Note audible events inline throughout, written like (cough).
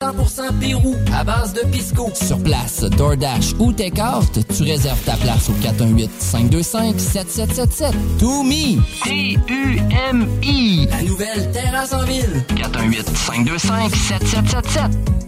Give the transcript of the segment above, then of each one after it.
100% Pérou, à base de pisco. Sur place, DoorDash ou Takeout, tu réserves ta place au 418-525-7777. To me. T-U-M-I. La nouvelle terrasse en ville. 418-525-7777.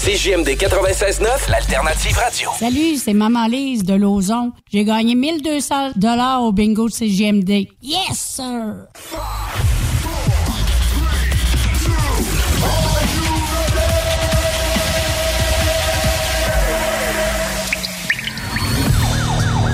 CGMD 96.9, l'alternative radio. Salut, c'est Maman Lise de Lauson. J'ai gagné 1200 dollars au bingo de CGMD. Yes, sir!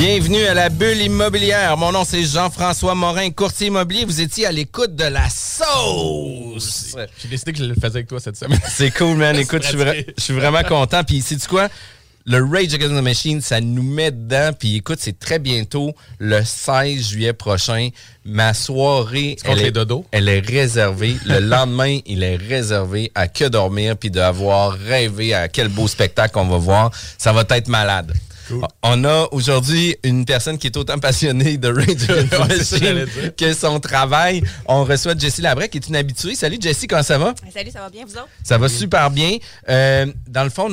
Bienvenue à la bulle immobilière. Mon nom c'est Jean-François Morin, courtier immobilier. Vous étiez à l'écoute de la sauce. J'ai décidé que je le faisais avec toi cette semaine. (laughs) C'est cool, man. (laughs) Écoute, je suis, vra- vraiment content. Puis, sais-tu quoi? Le Rage Against the Machine, ça nous met dedans. Puis, écoute, c'est très bientôt, le 16 juillet prochain. Ma soirée, elle les est, elle est réservée. Le (laughs) lendemain, il est réservé à que dormir puis d'avoir rêvé à quel beau spectacle on va voir. Ça va être malade. On a aujourd'hui une personne qui est autant passionnée de Rage Machine (laughs) que son travail. On reçoit Jessie Labrec, qui est une habituée. Salut Jessie, comment ça va? Salut, ça va bien, vous autres? Ça va super bien. Euh, dans le fond,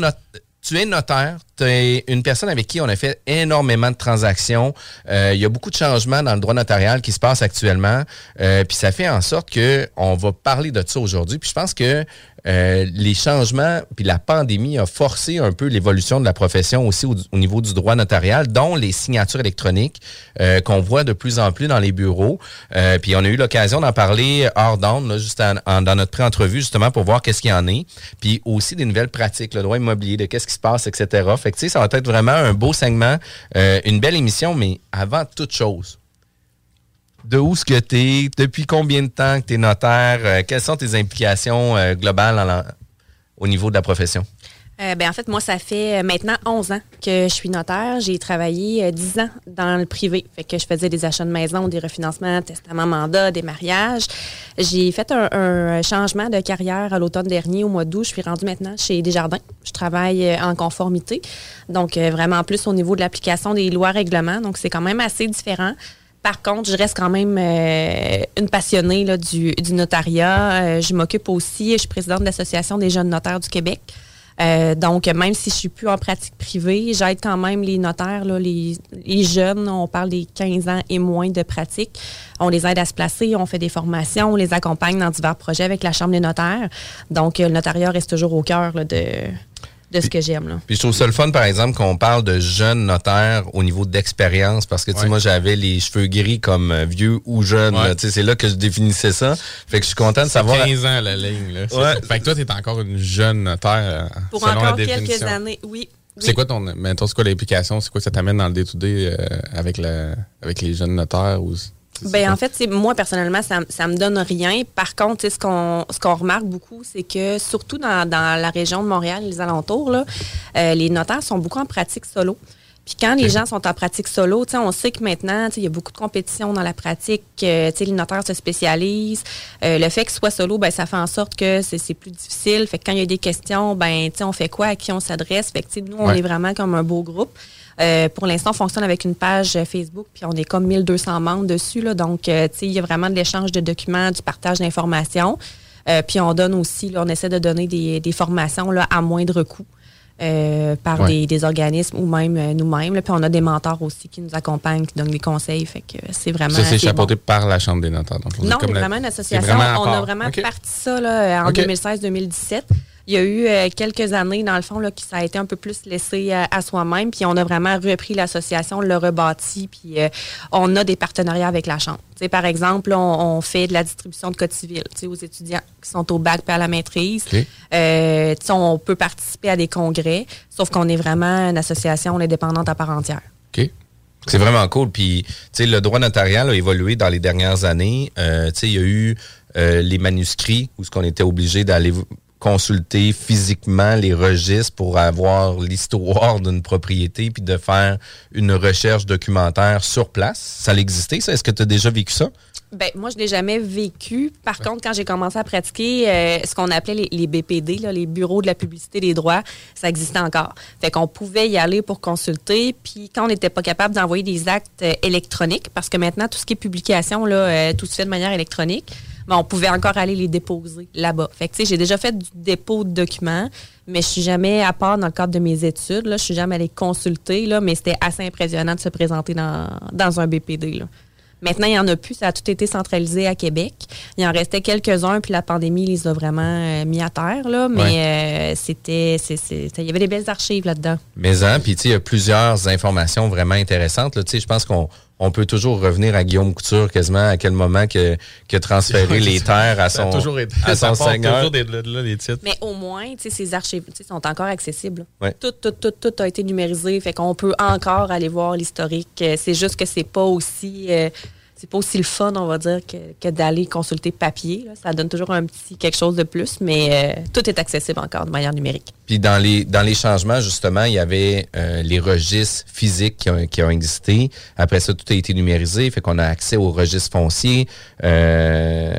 tu es notaire. Tu es une personne avec qui on a fait énormément de transactions. Euh, Il y a beaucoup de changements dans le droit notarial qui se passent actuellement. Euh, puis ça fait en sorte que on va parler de ça aujourd'hui. Puis je pense que euh, les changements puis la pandémie a forcé un peu l'évolution de la profession aussi au, au niveau du droit notarial, dont les signatures électroniques euh, qu'on voit de plus en plus dans les bureaux. Euh, puis on a eu l'occasion d'en parler hors d'onde, juste dans notre pré-entrevue, justement, pour voir qu'est-ce qu'il y en est. Puis aussi des nouvelles pratiques, le droit immobilier, de qu'est-ce qui se passe, etc. Fait que, tu sais, ça va être vraiment un beau segment, une belle émission, mais avant toute chose, de où ce que tu depuis combien de temps que tu es notaire, euh, quelles sont tes implications euh, globales au niveau de la profession? Euh, ben, en fait, moi, ça fait euh, maintenant 11 ans que je suis notaire. J'ai travaillé euh, 10 ans dans le privé. Fait que je faisais des achats de maison, des refinancements, testaments, mandats, des mariages. J'ai fait un, un changement de carrière à l'automne dernier, au mois d'août. Je suis rendue maintenant chez Desjardins. Je travaille en conformité. Donc, vraiment plus au niveau de l'application des lois règlements. Donc, c'est quand même assez différent. Par contre, je reste quand même euh, une passionnée là, du, du notariat. Euh, je m'occupe aussi, je suis présidente de l'Association des jeunes notaires du Québec. Euh, donc, même si je suis plus en pratique privée, j'aide quand même les notaires, là, les, les jeunes, on parle des 15 ans et moins de pratique. On les aide à se placer, on fait des formations, on les accompagne dans divers projets avec la Chambre des notaires. Donc, euh, le notariat reste toujours au cœur là, de, de ce que j'aime. là. Puis je trouve ça le fun, par exemple, qu'on parle de jeunes notaires au niveau d'expérience, parce que, tu sais, Ouais. moi, j'avais les cheveux gris comme euh, vieux ou jeune. Ouais. là. Tu sais, C'est là que je définissais ça. Fait que je suis content de savoir... 15 ans la ligne. Là. Ouais. Fait que toi, t'es encore une jeune notaire euh, Pour selon la encore quelques définition. années, oui. C'est quoi ton. Mettons, c'est quoi l'implication? C'est quoi que ça t'amène dans le day-to-day euh, avec, la, avec les jeunes notaires? Ou... Ben, en fait, moi, personnellement, ça, ça me donne rien. Par contre, ce qu'on ce qu'on remarque beaucoup, c'est que surtout dans, dans la région de Montréal et les alentours, là, euh, les notaires sont beaucoup en pratique solo. Puis quand les gens sont en pratique solo, tu sais, on sait que maintenant, tu sais, il y a beaucoup de compétition dans la pratique. euh, tu sais, les notaires se spécialisent. Euh, le fait que ce soit solo, ben, ça fait en sorte que c'est plus difficile. Fait que quand il y a des questions, ben, tu sais, on fait quoi, à qui on s'adresse. Fait que, tu sais, nous, on Ouais. est vraiment comme un beau groupe. Euh, pour l'instant, on fonctionne avec une page euh, Facebook, puis on est comme 1200 membres dessus. Là, donc, euh, tu sais, il y a vraiment de l'échange de documents, du partage d'informations. Euh, puis on donne aussi, là, on essaie de donner des, des formations là, à moindre coût. euh, par Ouais. des, des organismes ou même euh, nous-mêmes. Puis on a des mentors aussi qui nous accompagnent, qui donnent des conseils. Fait que c'est vraiment. Ça, c'est chapeauté bon. par la Chambre des notaires. Donc, Non, c'est la- vraiment une association. vraiment on a vraiment parti ça là, en OK. 2016-2017. Il y a eu euh, quelques années, dans le fond, là, qui ça a été un peu plus laissé euh, à soi-même. Puis on a vraiment repris l'association, le rebâti. Puis euh, on a des partenariats avec la Chambre. Par exemple, là, on, on fait de la distribution de code civil tu sais, aux étudiants qui sont au bac à la maîtrise. On peut participer à des congrès, sauf qu'on est vraiment une association indépendante à part entière. OK. C'est vraiment cool. Puis, tu sais, le droit notarial a évolué dans les dernières années. Euh, tu sais, il y a eu euh, les manuscrits où ce qu'on était obligé d'aller consulter physiquement les registres pour avoir l'histoire d'une propriété puis de faire une recherche documentaire sur place. Ça l'existait, ça? Est-ce que tu as déjà vécu ça? Ben, moi, je l'ai jamais vécu. Par contre, quand j'ai commencé à pratiquer euh, ce qu'on appelait les, BPD, les bureaux de la publicité des droits, ça existait encore. Fait qu'on pouvait y aller pour consulter. Puis quand on n'était pas capable d'envoyer des actes euh, électroniques, parce que maintenant, tout ce qui est publication, là, euh, tout se fait de manière électronique, ben, on pouvait encore aller les déposer là-bas. Fait que, tu sais, j'ai déjà fait du dépôt de documents, mais je suis jamais, à part dans le cadre de mes études, là, je suis jamais allée consulter, là, mais c'était assez impressionnant de se présenter dans, dans un BPD, là. Maintenant, il n'y en a plus. Ça a tout été centralisé à Québec. Il en restait quelques-uns, puis la pandémie les a vraiment euh, mis à terre. Là. Mais euh, c'était, c'est- c'est- il y avait des belles archives là-dedans. Mais hein, puis tu sais, il y a plusieurs informations vraiment intéressantes. là. Tu sais, je pense qu'on on peut toujours revenir à Guillaume Couture quasiment à quel moment que, que transférer les terres à son, toujours été. à son seigneur. toujours des, de là, les titres. Mais au moins, tu sais, ces archives tu sais, sont encore accessibles. Ouais. Tout, tout, tout, tout a été numérisé. Fait qu'on peut encore aller voir l'historique. Euh, C'est juste que c'est pas aussi. euh, c'est pas aussi le fun, on va dire, que, que d'aller consulter papier. là. Ça donne toujours un petit quelque chose de plus, mais euh, tout est accessible encore de manière numérique. Puis dans les dans les changements, justement, il y avait euh, les registres physiques qui ont, qui ont existé. Après ça, tout a été numérisé, fait qu'on a accès aux registres fonciers. Euh,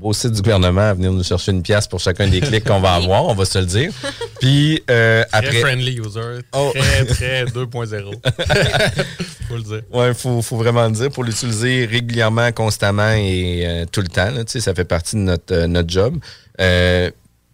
beau site du gouvernement à venir nous chercher une pièce pour chacun des clics qu'on va avoir, on va se le dire. Puis euh, Très après. friendly user. Oh. Très, très (laughs) 2.0. (laughs) Faut le dire. Ouais, faut, faut vraiment le dire pour l'utiliser régulièrement, constamment et euh, tout le temps. là, tu sais, ça fait partie de notre, euh, notre job.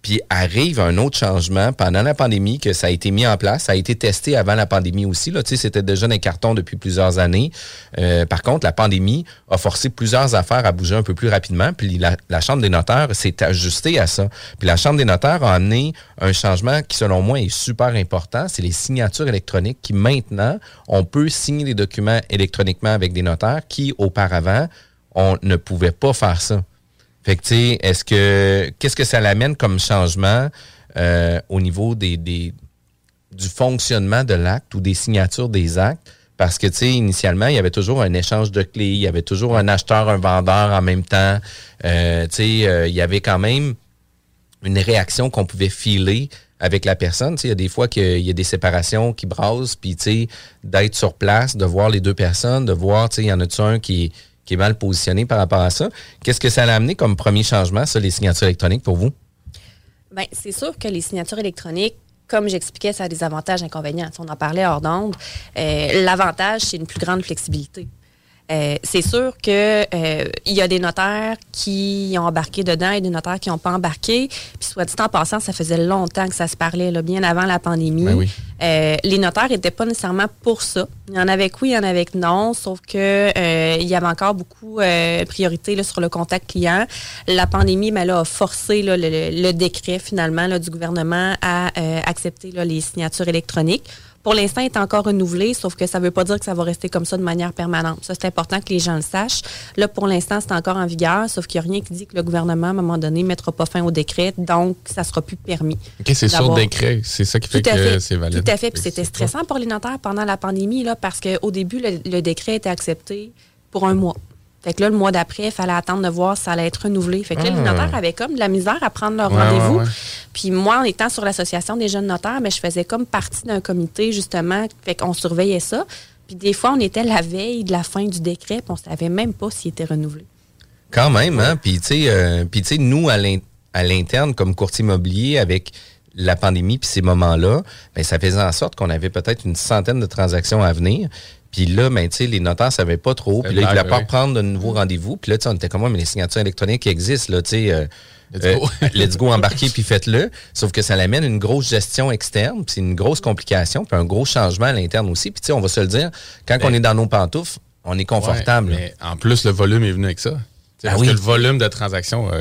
Puis arrive un autre changement pendant la pandémie que ça a été mis en place. Ça a été testé avant la pandémie aussi. Là. Tu sais, C'était déjà dans les cartons depuis plusieurs années. Euh, par contre, la pandémie a forcé plusieurs affaires à bouger un peu plus rapidement. Puis la, la Chambre des notaires s'est ajustée à ça. Puis la Chambre des notaires a amené un changement qui, selon moi, est super important. C'est les signatures électroniques qui, maintenant, on peut signer des documents électroniquement avec des notaires qui, auparavant, on ne pouvait pas faire ça. Fait que, tu sais, est-ce que, qu'est-ce que ça l'amène comme changement euh, au niveau des, des, du fonctionnement de l'acte ou des signatures des actes? Parce que, tu sais, initialement, il y avait toujours un échange de clés, il y avait toujours un acheteur, un vendeur en même temps. Euh, tu sais, euh, il y avait quand même une réaction qu'on pouvait filer avec la personne. Tu sais, Il y a des fois qu'il y a des séparations qui brassent, puis tu sais, d'être sur place, de voir les deux personnes, de voir, tu sais, il y en a-tu un qui, qui est mal positionné par rapport à ça. Qu'est-ce que ça a amené comme premier changement, ça, les signatures électroniques pour vous? Bien, c'est sûr que les signatures électroniques, comme j'expliquais, ça a des avantages et inconvénients. On en parlait hors d'onde. Euh, L'avantage, c'est une plus grande flexibilité. Euh, c'est sûr que euh, il y a des notaires qui ont embarqué dedans et des notaires qui n'ont pas embarqué. Puis soit dit en passant, ça faisait longtemps que ça se parlait, là, bien avant la pandémie. Ben oui. Euh, les notaires n'étaient pas nécessairement pour ça. Il y en avait que oui, il y en avait que non, sauf que euh, il y avait encore beaucoup euh, priorité là, sur le contact client. La pandémie ben, là, a forcé là, le, le- le décret finalement là, du gouvernement à euh, accepter là, les signatures électroniques. Pour l'instant, il est encore renouvelé, sauf que ça ne veut pas dire que ça va rester comme ça de manière permanente. Ça, c'est important que les gens le sachent. Là, pour l'instant, c'est encore en vigueur, sauf qu'il n'y a rien qui dit que le gouvernement, à un moment donné, ne mettra pas fin au décret, donc ça ne sera plus permis. OK, c'est sur décret. C'est ça qui fait que c'est valide. Tout à fait. Puis c'était stressant pour les notaires pendant la pandémie, là, parce qu'au début, le, le décret était accepté pour un mois. Fait que là, le mois d'après, il fallait attendre de voir si ça allait être renouvelé. Fait que là, les Ah. notaires avaient comme de la misère à prendre leur Ouais, rendez-vous. ouais, ouais. Puis moi, en étant sur l'association des jeunes notaires, mais je faisais comme partie d'un comité, justement. Fait qu'on surveillait ça. Puis des fois, on était la veille de la fin du décret, puis on savait même pas s'il était renouvelé. Quand même, hein? Puis, tu sais, euh, nous, à l'interne, comme courtier immobilier, avec la pandémie puis ces moments-là, ben, ça faisait en sorte qu'on avait peut-être une centaine de transactions à venir. Puis là, ben, tu sais, les notaires savaient pas trop. Puis là, ils blague, voulaient pas prendre de nouveaux rendez-vous. Puis là, tu sais, on était comme, Ouais, mais les signatures électroniques qui existent, là, tu sais. euh, Let's euh, go. (laughs) let's go embarquer puis faites-le. Sauf que ça l'amène une grosse gestion externe, puis c'est une grosse complication, puis un gros changement à l'interne aussi. Puis tu sais, on va se le dire, quand Ben- on est dans nos pantoufles, on est confortable. Ouais, mais en plus, le volume est venu avec ça. T'sais, Ah parce oui. que le volume de transactions a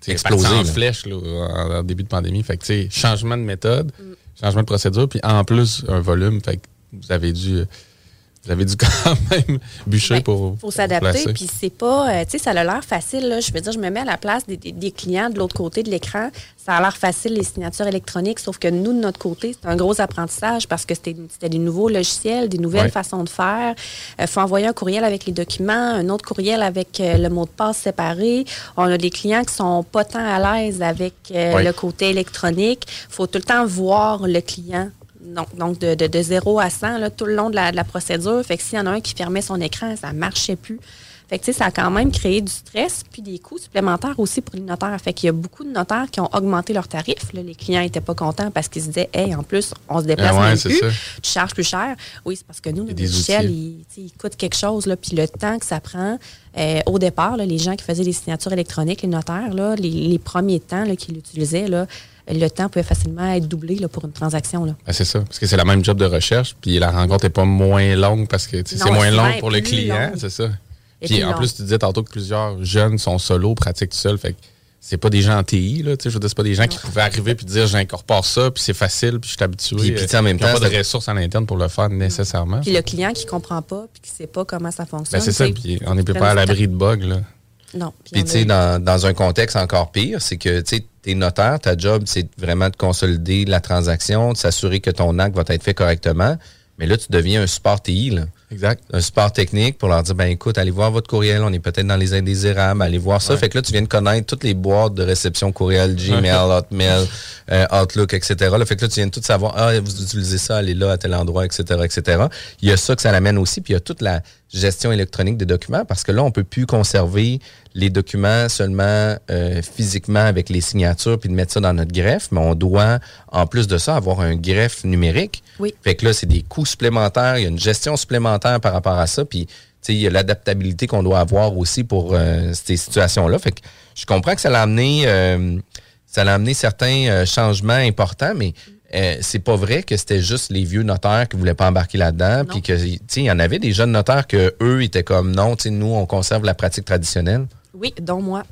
t'sais, Explosé, en là. flèche là, en, en début de pandémie. Fait que, changement de méthode, Mm. changement de procédure, puis en plus, un volume. Fait que vous avez dû, vous avez dû (laughs) quand même bûcher Ben, pour. faut s'adapter. Puis c'est pas, euh, tu sais, ça a l'air facile. Là. Je veux dire, je me mets à la place des, des- des clients de l'autre côté de l'écran. Ça a l'air facile, les signatures électroniques, sauf que nous, de notre côté, c'est un gros apprentissage parce que c'était c'était des nouveaux logiciels, des nouvelles Ouais. façons de faire. Il faut envoyer un courriel avec les documents, un autre courriel avec euh, le mot de passe séparé. On a des clients qui sont pas tant à l'aise avec euh, Ouais. le côté électronique. faut tout le temps voir le client. Donc, donc de, de, de 0 à 100 là, tout le long de la, de la procédure. Fait que s'il y en a un qui fermait son écran, ça marchait plus. Fait que, tu sais, ça a quand même créé du stress puis des coûts supplémentaires aussi pour les notaires. Fait qu'il y a beaucoup de notaires qui ont augmenté leurs tarifs. Là, les clients n'étaient pas contents parce qu'ils se disaient, hey, en plus, on se déplace Ah ouais, même c'est plus. ça. Tu charges plus cher. Oui, c'est parce que nous, logiciel, outils. il, il coûte quelque chose. Là, puis le temps que ça prend, euh, au départ, là, les gens qui faisaient les signatures électroniques, les notaires, là, les, les premiers temps qu'ils l'utilisaient, là, le temps pouvait facilement être doublé là, pour une transaction. Là. Ben, c'est ça, parce que c'est la même job de recherche, puis la rencontre n'est pas moins longue parce que c'est moins long pour le client, c'est ça. Et Puis en long. plus, tu disais tantôt que plusieurs jeunes sont solo, pratiquent tout seuls, fait que c'est pas des gens en TI, là, tu sais, je veux dire, c'est pas des gens qui pouvaient arriver puis dire j'incorpore ça, puis c'est facile, puis je suis habitué. Puis- puis, en même ont temps, pas de ressources à l'interne pour le faire nécessairement. Puis le client qui comprend pas puis qui sait pas comment ça fonctionne. Ben, c'est ça, puis on n'est pas à l'abri de bugs, là. Non. Puis tu sais, dans, dans un contexte encore pire, c'est que, tu sais, t'es notaire, ta job, c'est vraiment de consolider la transaction, de s'assurer que ton acte va être fait correctement. Mais là, tu deviens un support TI, là. Exact. Un support technique pour leur dire, ben écoute, allez voir votre courriel, on est peut-être dans les indésirables, allez voir ça. Fait que là, tu viens de connaître toutes les boîtes de réception courriel, Gmail, Hotmail, euh, Outlook, etc. Là, fait que là, tu viens de tout savoir, ah, vous utilisez ça, allez là, à tel endroit, etc., etc. Il y a ça que ça l'amène aussi, puis il y a toute la gestion électronique des documents, parce que là, on peut plus conserver les documents seulement euh, physiquement avec les signatures, puis de mettre ça dans notre greffe, mais on doit, en plus de ça, avoir un greffe numérique. Oui. Fait que là, c'est des coûts supplémentaires, il y a une gestion supplémentaire par rapport à ça, puis tu sais, il y a l'adaptabilité qu'on doit avoir aussi pour euh, ces situations-là. Fait que je comprends que ça l'a amené, euh, ça l'a amené certains euh, changements importants, mais euh, c'est pas vrai que c'était juste les vieux notaires qui voulaient pas embarquer là-dedans, puis que tu sais, il y en avait des jeunes notaires que eux étaient comme non, tu sais, nous on conserve la pratique traditionnelle. Oui, dont moi.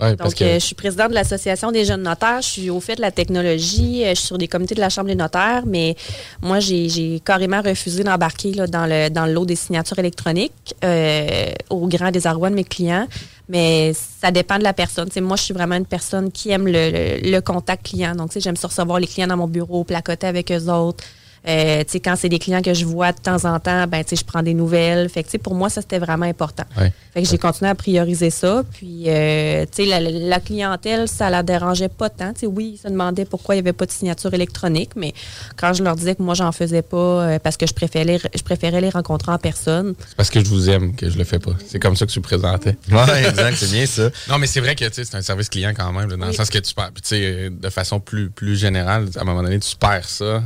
Ouais, parce Donc, que euh, je suis présidente de l'Association des jeunes notaires. Je suis au fait de la technologie. euh, Je suis sur des comités de la Chambre des notaires, mais moi, j'ai carrément refusé d'embarquer dans, le, dans le lot des signatures électroniques euh, au grand désarroi de mes clients. Mais ça dépend de la personne. Moi, je suis vraiment une personne qui aime le, le- le contact client. Donc, j'aime ça recevoir les clients dans mon bureau, placoter avec eux autres. Euh, tu sais, quand c'est des clients que je vois de temps en temps, ben, tu sais, je prends des nouvelles. Fait que, tu sais, pour moi, ça, c'était vraiment important. Ouais. Fait que j'ai continué à prioriser ça. Puis, euh, tu sais, la, la clientèle, ça la dérangeait pas tant. Tu sais, oui, ils se demandaient pourquoi il n'y avait pas de signature électronique, mais quand je leur disais que moi, j'en faisais pas euh, parce que je préférais, je préférais les rencontrer en personne. C'est parce que je vous aime que je le fais pas. C'est comme ça que tu présentais. (laughs) Ouais, exact, c'est bien ça. Non, mais c'est vrai que c'est un service client quand même, là, dans le Oui. sens que tu perds. Puis, tu sais, de façon plus, plus générale, à un moment donné, tu perds ça.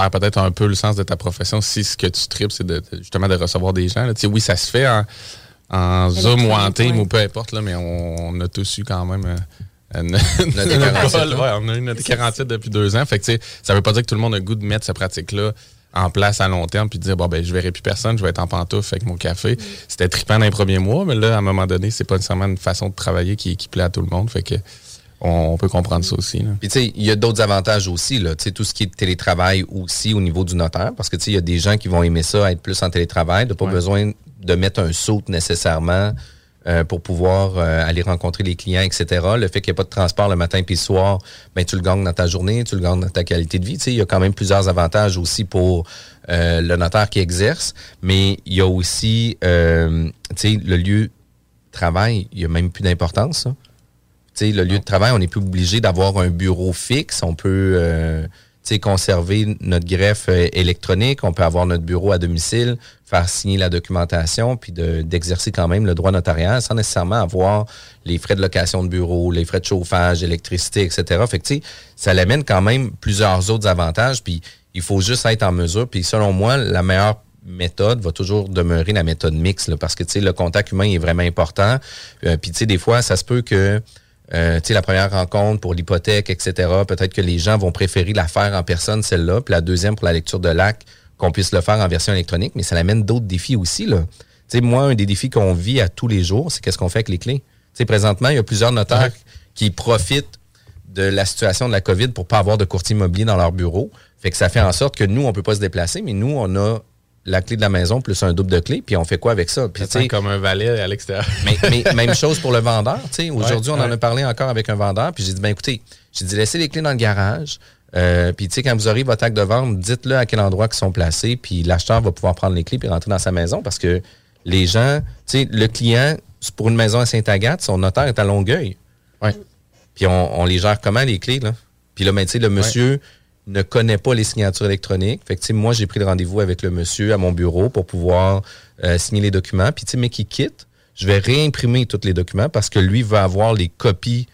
Perds peut-être un peu le sens de ta profession si ce que tu tripes, c'est de, de- justement de recevoir des gens. là. Tu sais, oui, ça se fait en, en Zoom ou en Team ou peu importe, là, mais on, on a tous eu quand même. euh, une- (laughs) Notre une- 47, ouais, on a eu notre 47 depuis deux ans. Fait que, tu sais, ça veut pas dire que tout le monde a le goût de mettre cette pratique-là en place à long terme puis de dire bon ben je verrai plus personne je vais être en pantoufle avec mon café c'était trippant dans les premiers mois mais là à un moment donné c'est pas nécessairement une façon de travailler qui, qui plaît à tout le monde fait que on, peut comprendre ça aussi là. Puis tu sais, il y a d'autres avantages aussi, là. Tu sais, tout ce qui est télétravail aussi au niveau du notaire, parce que tu sais, il y a des gens qui vont aimer ça, être plus en télétravail, de pas Ouais. besoin de mettre un saut nécessairement euh, pour pouvoir euh, aller rencontrer les clients, etc. Le fait qu'il n'y ait pas de transport le matin puis le soir, ben tu le gagnes dans ta journée, tu le gagnes dans ta qualité de vie. Tu sais, il y a quand même plusieurs avantages aussi pour euh, le notaire qui exerce, mais il y a aussi, tu sais, le lieu de travail, il n'y a même plus d'importance. ça. Le lieu de travail, on n'est plus obligé d'avoir un bureau fixe. On peut euh, conserver notre greffe euh, électronique. On peut avoir notre bureau à domicile, faire signer la documentation, puis de- d'exercer quand même le droit notarial sans nécessairement avoir les frais de location de bureau, les frais de chauffage, électricité, etc. Fait que, ça l'amène quand même plusieurs autres avantages. Puis il faut juste être en mesure. Puis selon moi, la meilleure méthode va toujours demeurer la méthode mixte, parce que le contact humain est vraiment important. Euh, puis des fois, ça se peut que euh, tu sais, la première rencontre pour l'hypothèque, etc., peut-être que les gens vont préférer la faire en personne, celle-là, puis la deuxième pour la lecture de l'acte, qu'on puisse le faire en version électronique, mais ça amène d'autres défis aussi. Là. Tu sais, moi, un des défis qu'on vit à tous les jours, c'est qu'est-ce qu'on fait avec les clés. Tu sais, présentement, il y a plusieurs notaires qui profitent de la situation de la COVID pour pas avoir de courtier immobilier dans leur bureau. Fait que ça fait en sorte que nous, on peut pas se déplacer, mais nous, on a la clé de la maison plus un double de clé, puis on fait quoi avec ça? Puis, comme un valet à l'extérieur (laughs) mais, mais même chose pour le vendeur. Aujourd'hui, Ouais, on en a parlé encore avec un vendeur, puis j'ai dit, ben écoutez, j'ai dit, laissez les clés dans le garage. Euh, puis, tu sais, quand vous aurez votre acte de vente, dites-le à quel endroit ils sont placés, puis l'acheteur va pouvoir prendre les clés puis rentrer dans sa maison parce que les gens, tu sais, le client, pour une maison à Saint-Agathe, son notaire est à Longueuil. Ouais. Puis, on, on les gère comment, les clés, là? Puis là, ben, tu sais, le monsieur ne connaît pas les signatures électroniques. Fait que, moi, j'ai pris le rendez-vous avec le monsieur à mon bureau pour pouvoir euh, signer les documents. Puis, mais qui quitte, je vais réimprimer tous les documents parce que lui va avoir les copies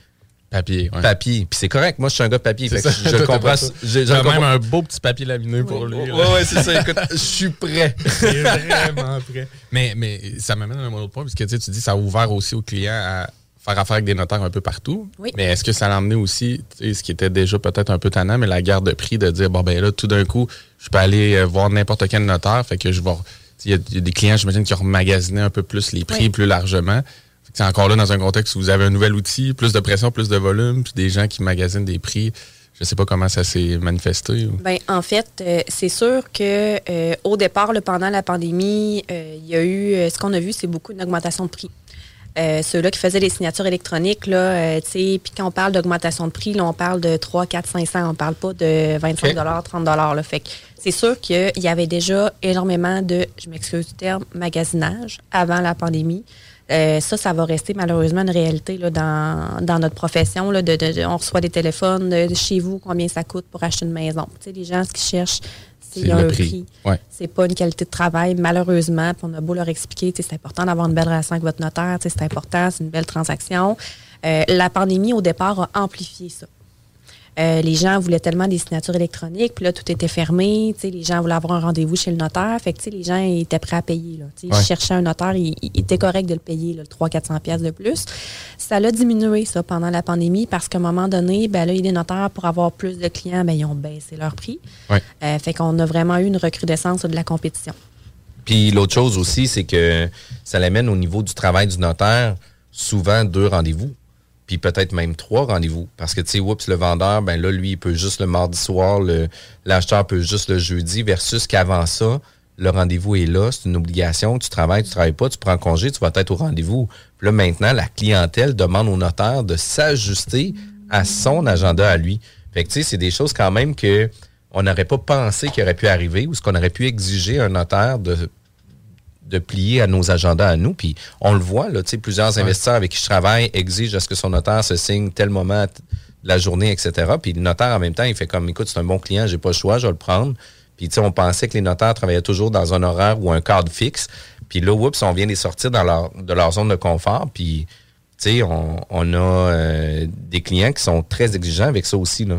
papier ouais. papier. Puis c'est correct, moi, je suis un gars de papier. Fait que je, (laughs) comprends. comprends- même un beau petit papier laminé pour lui. Ouais, là. ouais, c'est ça. Écoute, je suis prêt. (laughs) Vraiment prêt. Mais, mais ça m'amène à un autre point, parce que tu dis ça a ouvert aussi aux clients à faire affaire avec des notaires un peu partout. Oui. Mais est-ce que ça l'a amené aussi, ce qui était déjà peut-être un peu tannant, mais la garde de prix de dire, bon, ben là, tout d'un coup, je peux aller euh, voir n'importe quel notaire, fait que je vais. Il y, a- il y a des clients, j'imagine, qui ont remagasiné un peu plus les prix Oui. plus largement. C'est encore là dans un contexte où vous avez un nouvel outil, plus de pression, plus de volume, puis des gens qui magasinent des prix. Je sais pas comment ça s'est manifesté. ou- Ben, en fait, euh, c'est sûr que euh, au départ, là, pendant la pandémie, euh, il y a eu, ce qu'on a vu, c'est beaucoup d'augmentation de prix. Euh, Ceux-là qui faisaient des signatures électroniques, là, euh, tu sais, puis quand on parle d'augmentation de prix, là, on parle de 3, 4, 500, on parle pas de 25 30 là. Fait que c'est sûr qu'il y avait déjà énormément de, je m'excuse du terme, magasinage avant la pandémie. Euh, ça, ça va rester malheureusement une réalité là, dans, dans notre profession. Là, de, de- de- on reçoit des téléphones de, de chez vous, combien ça coûte pour acheter une maison. Tu sais, les gens, ce qu'ils cherchent, c'est C'est un prix. prix. Ouais. C'est pas une qualité de travail, malheureusement. Puis on a beau leur expliquer, c'est important d'avoir une belle relation avec votre notaire, c'est important, c'est une belle transaction. Euh, la pandémie, au départ, a amplifié ça. Euh, les gens voulaient tellement des signatures électroniques, puis là, tout était fermé. Les gens voulaient avoir un rendez-vous chez le notaire. Fait que, tu sais, les gens étaient prêts à payer. Là, Ouais. Ils cherchaient un notaire, il, il était correct de le payer, là, le 300-400$ piastres de plus. Ça l'a diminué, ça, pendant la pandémie, parce qu'à un moment donné, ben, là, il y a des notaires, pour avoir plus de clients, ben, ils ont baissé leur prix. Ouais. Euh, fait qu'on a vraiment eu une recrudescence de la compétition. Puis l'autre chose aussi, c'est que ça l'amène au niveau du travail du notaire, souvent deux rendez-vous. Puis peut-être même trois rendez-vous. Parce que, tu sais, oups, le vendeur, ben là, lui, il peut juste le mardi soir, l'acheteur peut juste le jeudi, versus qu'avant ça, le rendez-vous est là, c'est une obligation, tu travailles, tu travailles pas, tu prends congé, tu vas être au rendez-vous. Puis là, maintenant, la clientèle demande au notaire de s'ajuster à son agenda à lui. Fait que, tu sais, c'est des choses quand même que on n'aurait pas pensé qu'il aurait pu arriver ou ce qu'on aurait pu exiger un notaire de de plier à nos agendas à nous. Puis on le voit, là, plusieurs investisseurs avec qui je travaille exigent à ce que son notaire se signe tel moment de la journée, etc. Puis le notaire, en même temps, il fait comme, écoute, c'est un bon client, j'ai pas le choix, je vais le prendre. Puis, tu sais, on pensait que les notaires travaillaient toujours dans un horaire ou un cadre fixe. Puis là, oups, on vient les sortir dans leur, de leur zone de confort. Puis, tu sais, on, on, a euh, des clients qui sont très exigeants avec ça aussi, là.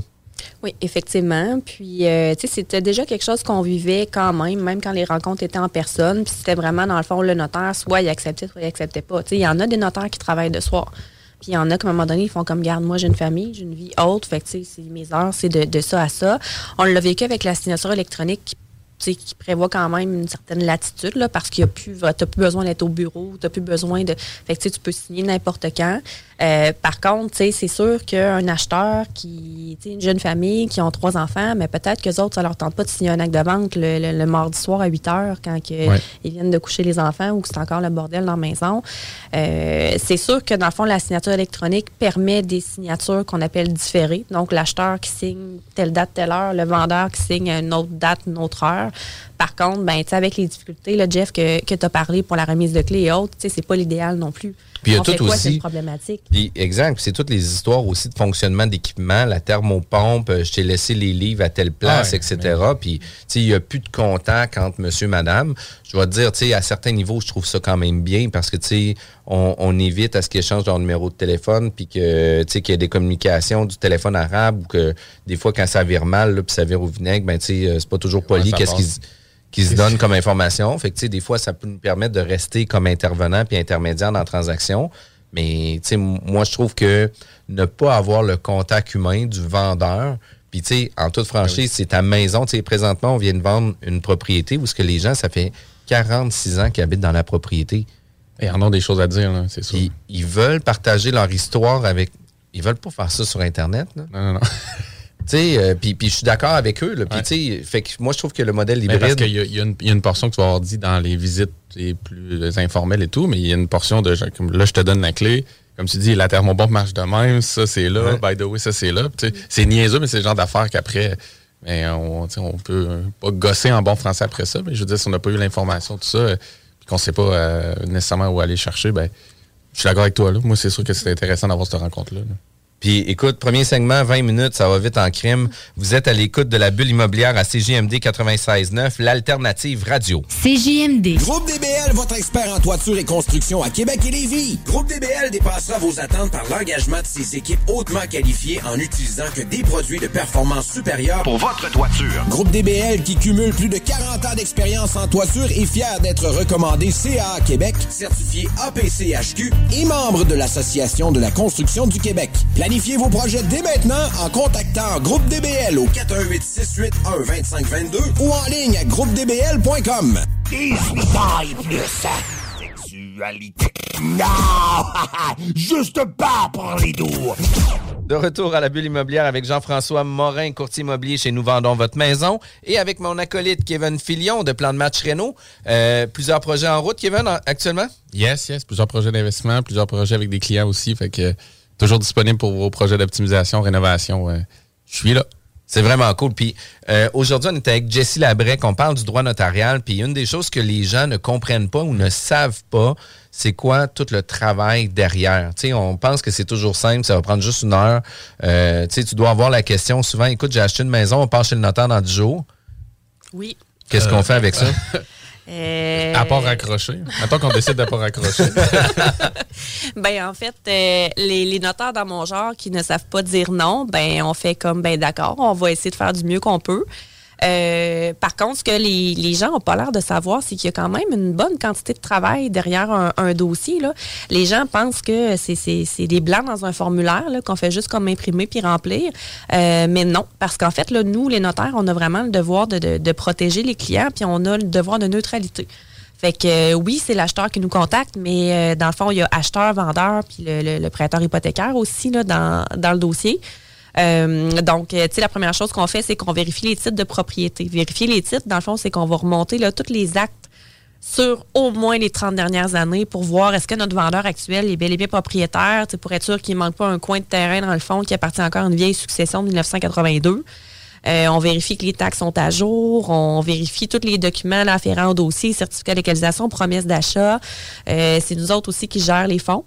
Oui, effectivement. Puis, euh, tu sais, c'était déjà quelque chose qu'on vivait quand même, même quand les rencontres étaient en personne. Puis, c'était vraiment, dans le fond, le notaire, soit il acceptait, soit il acceptait pas. Tu sais, il y en a des notaires qui travaillent de soir. Puis, il y en a qu'à un moment donné, ils font comme, garde, moi, j'ai une famille, j'ai une vie haute. Fait que, tu sais, mes heures, c'est de, ça à ça. On l'a vécu avec la signature électronique qui qui prévoit quand même une certaine latitude, là, parce qu'il y a plus, t'as plus besoin d'être au bureau, t'as plus besoin de, fait que tu peux signer n'importe quand. Euh, par contre, c'est sûr qu'un acheteur qui, une jeune famille qui ont trois enfants, mais peut-être que autres, ça leur tente pas de signer un acte de vente le, mardi soir à 8 heures quand ils viennent de coucher les enfants ou que c'est encore le bordel dans la maison. Euh, c'est sûr que dans le fond, la signature électronique permet des signatures qu'on appelle différées. Donc, l'acheteur qui signe telle date, telle heure, le vendeur qui signe une autre date, une autre heure. Par contre, ben, avec les difficultés, là, Jeff, que, que tu as parlé pour la remise de clés et autres, c'est pas l'idéal non plus. Puis il y a tout aussi. problématique? Puis, exact. c'est toutes les histoires aussi de fonctionnement d'équipement, la thermopompe, euh, je t'ai laissé les livres à telle place, ah etc. Puis, il n'y a plus de contact entre monsieur, madame. Je dois te dire, tu sais, à certains niveaux, je trouve ça quand même bien parce que, tu sais, on, évite à ce qu'ils échangent leur numéro de téléphone, puis que, tu sais, qu'il y ait des communications du téléphone arabe ou que des fois, quand ça vire mal, puis ça vire au vinaigre, ben, tu sais, euh, c'est pas toujours poli. Qu'est-ce qu'ils qui se donnent comme information. Fait que, des fois, ça peut nous permettre de rester comme intervenant puis intermédiaire dans la transaction. Mais moi, je trouve que ne pas avoir le contact humain du vendeur, puis tu sais, en toute franchise, c'est ta maison. Tu sais, présentement, on vient de vendre une propriété où ce que les gens, ça fait 46 ans qu'ils habitent dans la propriété. Ils en ont des choses à dire, c'est sûr. Ils, veulent partager leur histoire avec. Ils veulent pas faire ça sur Internet. Non, non, non. (laughs) euh, puis, je suis d'accord avec eux. Là, sais, fait que moi, je trouve que le modèle hybride... parce qu'il y, a une portion que tu vas avoir dit dans les visites les plus informelles et tout, mais il y a une portion de... Comme, là, je te donne la clé. Comme tu dis, la thermobombe marche de même. Ça, c'est là. By the way, ça, c'est là. C'est niaiseux, mais c'est le genre d'affaires qu'après... Mais on, on peut pas gosser en bon français après ça. Mais je veux dire, si on n'a pas eu l'information, tout ça, puis qu'on ne sait pas euh, nécessairement où aller chercher, ben, je suis d'accord avec toi. Là. Moi, c'est sûr que c'est intéressant d'avoir cette rencontre-là. là puis écoute, premier segment, 20 minutes, ça va vite en crime. Vous êtes à l'écoute de la bulle immobilière à CJMD 96.9, l'alternative radio. CJMD. Groupe DBL, votre expert en toiture et construction à Québec et Lévis. Groupe DBL dépassera vos attentes par l'engagement de ses équipes hautement qualifiées en utilisant que des produits de performance supérieure pour votre toiture. Groupe DBL qui cumule plus de 40 ans d'expérience en toiture est fier d'être recommandé CA Québec, certifié APCHQ et membre de l'Association de la construction du Québec. Planifiez vos projets dès maintenant en contactant Groupe DBL au 418 681 2522 ou en ligne à groupedbl.com. plus sexualité. Non! (laughs) Juste pas pour les doux! De retour à la bulle immobilière avec Jean-François Morin, courtier immobilier chez Nous Vendons Votre Maison, et avec mon acolyte Kevin Filion de Plan de Match Renault. Euh, plusieurs projets en route, Kevin, actuellement? Yes, yes. Plusieurs projets d'investissement, plusieurs projets avec des clients aussi. Fait que toujours disponible pour vos projets d'optimisation, rénovation. je suis là. C'est vraiment cool. Puis euh, aujourd'hui, on est avec Jessie Labrec, on parle du droit notarial. Puis une des choses que les gens ne comprennent pas ou ne savent pas, c'est quoi tout le travail derrière? sais, on pense que c'est toujours simple, ça va prendre juste une heure. Euh, tu dois avoir la question souvent, écoute, j'ai acheté une maison, on part chez le notaire dans 10 jours. Oui. Qu'est-ce qu'on fait avec ça? (laughs) Euh... À pas raccrocher. Attends qu'on décide de pas raccrocher. (laughs) ben en fait, euh, les, notaires dans mon genre qui ne savent pas dire non, ben on fait comme ben d'accord, on va essayer de faire du mieux qu'on peut. Euh, par contre, ce que les, gens n'ont pas l'air de savoir, c'est qu'il y a quand même une bonne quantité de travail derrière un, dossier. Les gens pensent que c'est des blancs dans un formulaire qu'on fait juste comme imprimer puis remplir. Euh, mais non, parce qu'en fait, là, nous, les notaires, on a vraiment le devoir de, protéger les clients puis on a le devoir de neutralité. Fait que oui, c'est l'acheteur qui nous contacte, mais euh, dans le fond, il y a acheteur, vendeur, puis le, prêteur hypothécaire aussi dans le dossier. Euh, donc, euh, tu sais, la première chose qu'on fait, c'est qu'on vérifie les titres de propriété. Vérifier les titres, dans le fond, c'est qu'on va remonter là, tous les actes sur au moins les 30 dernières années pour voir est-ce que notre vendeur actuel est bel et bien propriétaire, pour être sûr qu'il ne manque pas un coin de terrain dans le fond qui appartient encore à une vieille succession de 1982. Euh, on vérifie que les taxes sont à jour. On vérifie tous les documents là, afférents au dossier, certificat de localisation, promesse d'achat. Euh, c'est nous autres aussi qui gèrent les fonds.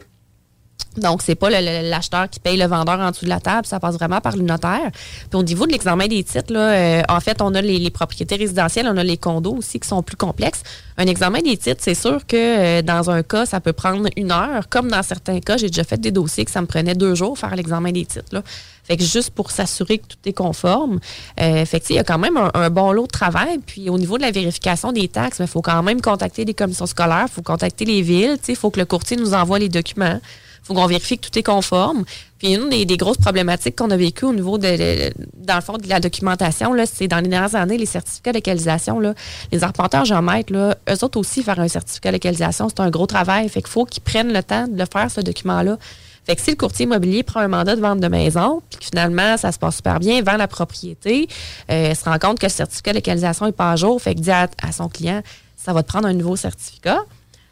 Donc, c'est pas l'acheteur qui paye le vendeur en dessous de la table, ça passe vraiment par le notaire. Puis au niveau de l'examen des titres, là, euh, en fait, on a les, propriétés résidentielles, on a les condos aussi qui sont plus complexes. Un examen des titres, c'est sûr que euh, dans un cas, ça peut prendre une heure, comme dans certains cas, j'ai déjà fait des dossiers que ça me prenait deux jours faire l'examen des titres. Là. Fait que juste pour s'assurer que tout est conforme. Euh, fait que, il y a quand même un, un bon lot de travail. Puis au niveau de la vérification des taxes, il faut quand même contacter les commissions scolaires, il faut contacter les villes, il faut que le courtier nous envoie les documents faut qu'on vérifie que tout est conforme. Puis une des, grosses problématiques qu'on a vécues au niveau de, dans le fond de la documentation, là, c'est dans les dernières années, les certificats de localisation. Là, les arpenteurs géomètres, là, eux autres aussi, faire un certificat de localisation, c'est un gros travail. Fait qu'il faut qu'ils prennent le temps de le faire, ce document-là. Fait que si le courtier immobilier prend un mandat de vente de maison, puis finalement, ça se passe super bien, vend la propriété, euh, se rend compte que le certificat de localisation n'est pas à jour, fait que dit à, son client, ça va te prendre un nouveau certificat.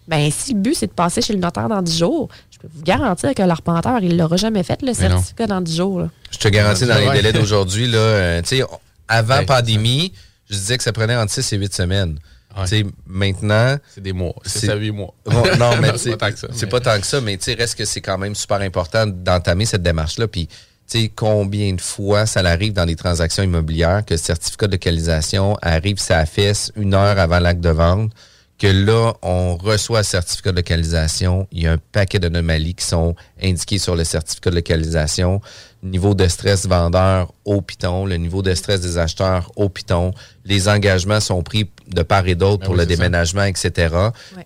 Ben, si le but, c'est de passer chez le notaire dans 10 jours, je peux vous garantir que l'arpenteur, il l'aura jamais fait, le Mais non. certificat dans 10 jours. là. Je te garantis, dans les délais d'aujourd'hui, là, euh, tu sais, avant Ouais, pandémie, je disais que ça prenait entre 6 et 8 semaines. Tu sais, maintenant. C'est des mois. C'est ça, huit mois. Bon, non, (laughs) mais C'est pas tant que ça, c'est mais- pas tant que ça, mais tu sais, reste que c'est quand même super important d'entamer cette démarche-là. Puis, tu sais, combien de fois ça arrive dans les transactions immobilières que le certificat de localisation arrive sa fesse une heure avant l'acte de vente, que là, on reçoit le certificat de localisation, il y a un paquet d'anomalies qui sont indiquées sur le certificat de localisation, niveau de stress vendeur au piton, le niveau de stress des acheteurs au piton, les engagements sont pris de part et d'autre Ben pour oui, le ça. déménagement, etc.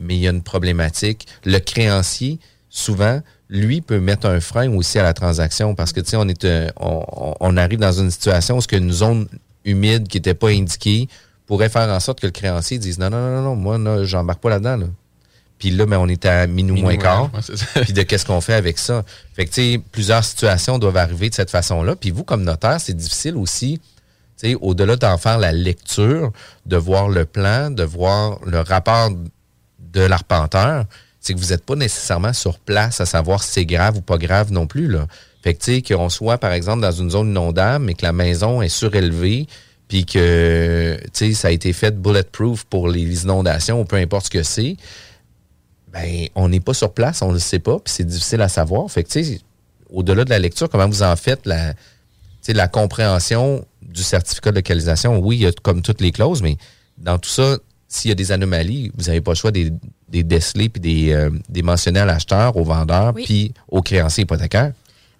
Mais il y a une problématique. Le créancier, souvent, lui peut mettre un frein aussi à la transaction parce que, tu sais, on, est, euh, on, on- on arrive dans une situation où ce qu'une zone humide qui n'était pas indiquée pourrait faire en sorte que le créancier dise non, non, non, non, non, moi, là, j'embarque pas là-dedans. Là. Puis là, ben, on est à Minuit moins quart. ouais. Puis de qu'est-ce qu'on fait avec ça? Fait que, tu sais, plusieurs situations doivent arriver de cette façon-là. Puis vous, comme notaire, c'est difficile aussi, tu sais, au-delà d'en faire la lecture, de voir le plan, de voir le rapport de l'arpenteur, c'est que vous n'êtes pas nécessairement sur place à savoir si c'est grave ou pas grave non plus. Là. Fait que, tu sais, qu'on soit, par exemple, dans une zone inondable, mais que la maison est surélevée, puis que, tu sais, ça a été fait bulletproof pour les inondations, ou peu importe ce que c'est, ben, on n'est pas sur place, on ne le sait pas, puis c'est difficile à savoir. Fait que, tu sais, au-delà de la lecture, comment vous en faites la, la compréhension du certificat de localisation? Oui, il y a comme toutes les clauses, mais dans tout ça, s'il y a des anomalies, vous n'avez pas le choix des, des déceler puis des, euh, des mentionner à l'acheteur, au vendeur, Oui. puis au créancier hypothécaire.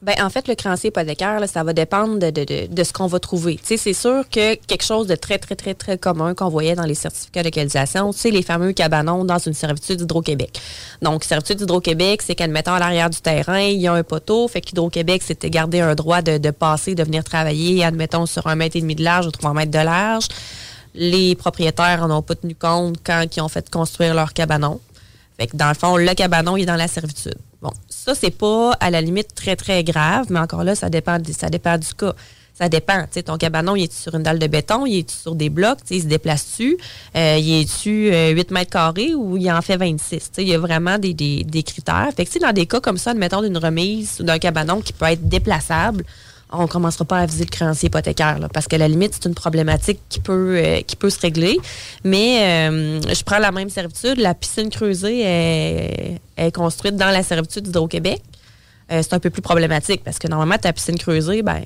Ben, en fait, le créancier hypothécaire, là, ça va dépendre de, de, de, de ce qu'on va trouver. C'est sûr que quelque chose de très, très, très, très commun qu'on voyait dans les certificats de localisation, c'est les fameux cabanons dans une servitude d'Hydro-Québec. Donc, servitude d'Hydro-Québec, c'est qu'admettons, à l'arrière du terrain, il y a un poteau, fait qu'Hydro-Québec s'était gardé un droit de, de passer, de venir travailler, admettons, sur un mètre et demi de large ou trois mètres de large. Les propriétaires en ont pas tenu compte quand ils ont fait construire leur cabanon. Fait que dans le fond, le cabanon, il est dans la servitude. Bon, ça, c'est pas à la limite très, très grave, mais encore là, ça dépend, ça dépend du cas. Ça dépend. Tu sais, ton cabanon, il est sur une dalle de béton, il est sur des blocs, il se déplace-tu, euh, il est-tu euh, 8 mètres carrés ou il en fait 26? Tu sais, il y a vraiment des, des, des critères. Fait que, dans des cas comme ça, admettons d'une remise ou d'un cabanon qui peut être déplaçable, on commencera pas à viser le créancier hypothécaire, là, parce qu'à la limite, c'est une problématique qui peut, euh, qui peut se régler. Mais euh, je prends la même servitude. La piscine creusée est, est construite dans la servitude d'Hydro-Québec. Euh, c'est un peu plus problématique parce que normalement, ta piscine creusée, ben,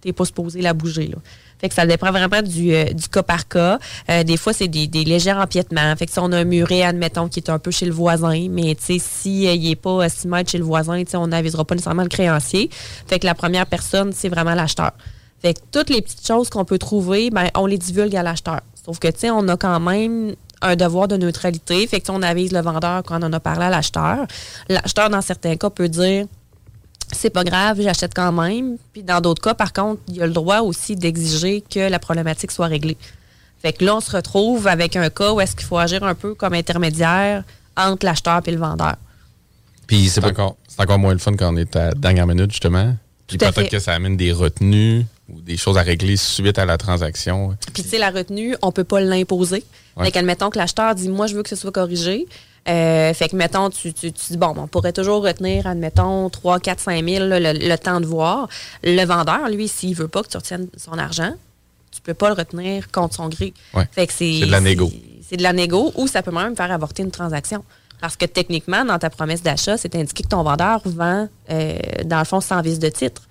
t'es pas supposé la bouger. Là. Fait que ça dépend vraiment du, euh, du cas par cas. Euh, des fois, c'est des, des légers empiètements. Fait que si on a un muret, admettons, qui est un peu chez le voisin, mais tu sais, si euh, il est pas à 6 mètres chez le voisin, tu sais, on n'avisera pas nécessairement le créancier. Fait que la première personne, c'est vraiment l'acheteur. Fait que toutes les petites choses qu'on peut trouver, ben, on les divulgue à l'acheteur. Sauf que, tu sais, on a quand même un devoir de neutralité. Fait que, on avise le vendeur quand on en a parlé à l'acheteur. L'acheteur, dans certains cas, peut dire c'est pas grave, j'achète quand même. Puis dans d'autres cas, par contre, il y a le droit aussi d'exiger que la problématique soit réglée. Fait que là, on se retrouve avec un cas où est-ce qu'il faut agir un peu comme intermédiaire entre l'acheteur et le vendeur. Puis c'est encore, c'est encore moins le fun quand on est à la dernière minute, justement. Puis peut-être fait. que ça amène des retenues ou des choses à régler suite à la transaction. Puis, tu sais, la retenue, on peut pas l'imposer. Ouais. Fait qu'admettons que l'acheteur dit, moi, je veux que ce soit corrigé. Euh, fait que, mettons, tu, tu, tu dis, bon, on pourrait toujours retenir, admettons, 3, 4, 5 000, là, le, le temps de voir. Le vendeur, lui, s'il veut pas que tu retiennes son argent, tu peux pas le retenir contre son gré. Ouais. Fait que c'est de la négo. c'est- de la négo ou ça peut même faire avorter une transaction. Parce que techniquement, dans ta promesse d'achat, c'est indiqué que ton vendeur vend, euh, dans le fond, sans vice de titre.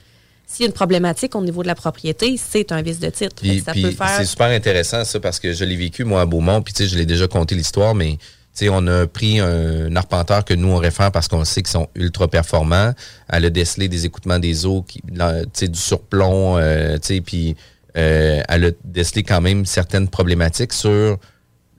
S'il y a une problématique au niveau de la propriété, c'est un vice de titre. Puis, puis faire. c'est super intéressant ça parce que je l'ai vécu moi à Beaumont, puis tu sais je l'ai déjà conté l'histoire, mais on a pris un, arpenteur que nous on réfère parce qu'on sait qu'ils sont ultra performants. Elle a décelé des écoutements des eaux, qui, du surplomb, euh, puis euh, elle a décelé quand même certaines problématiques sur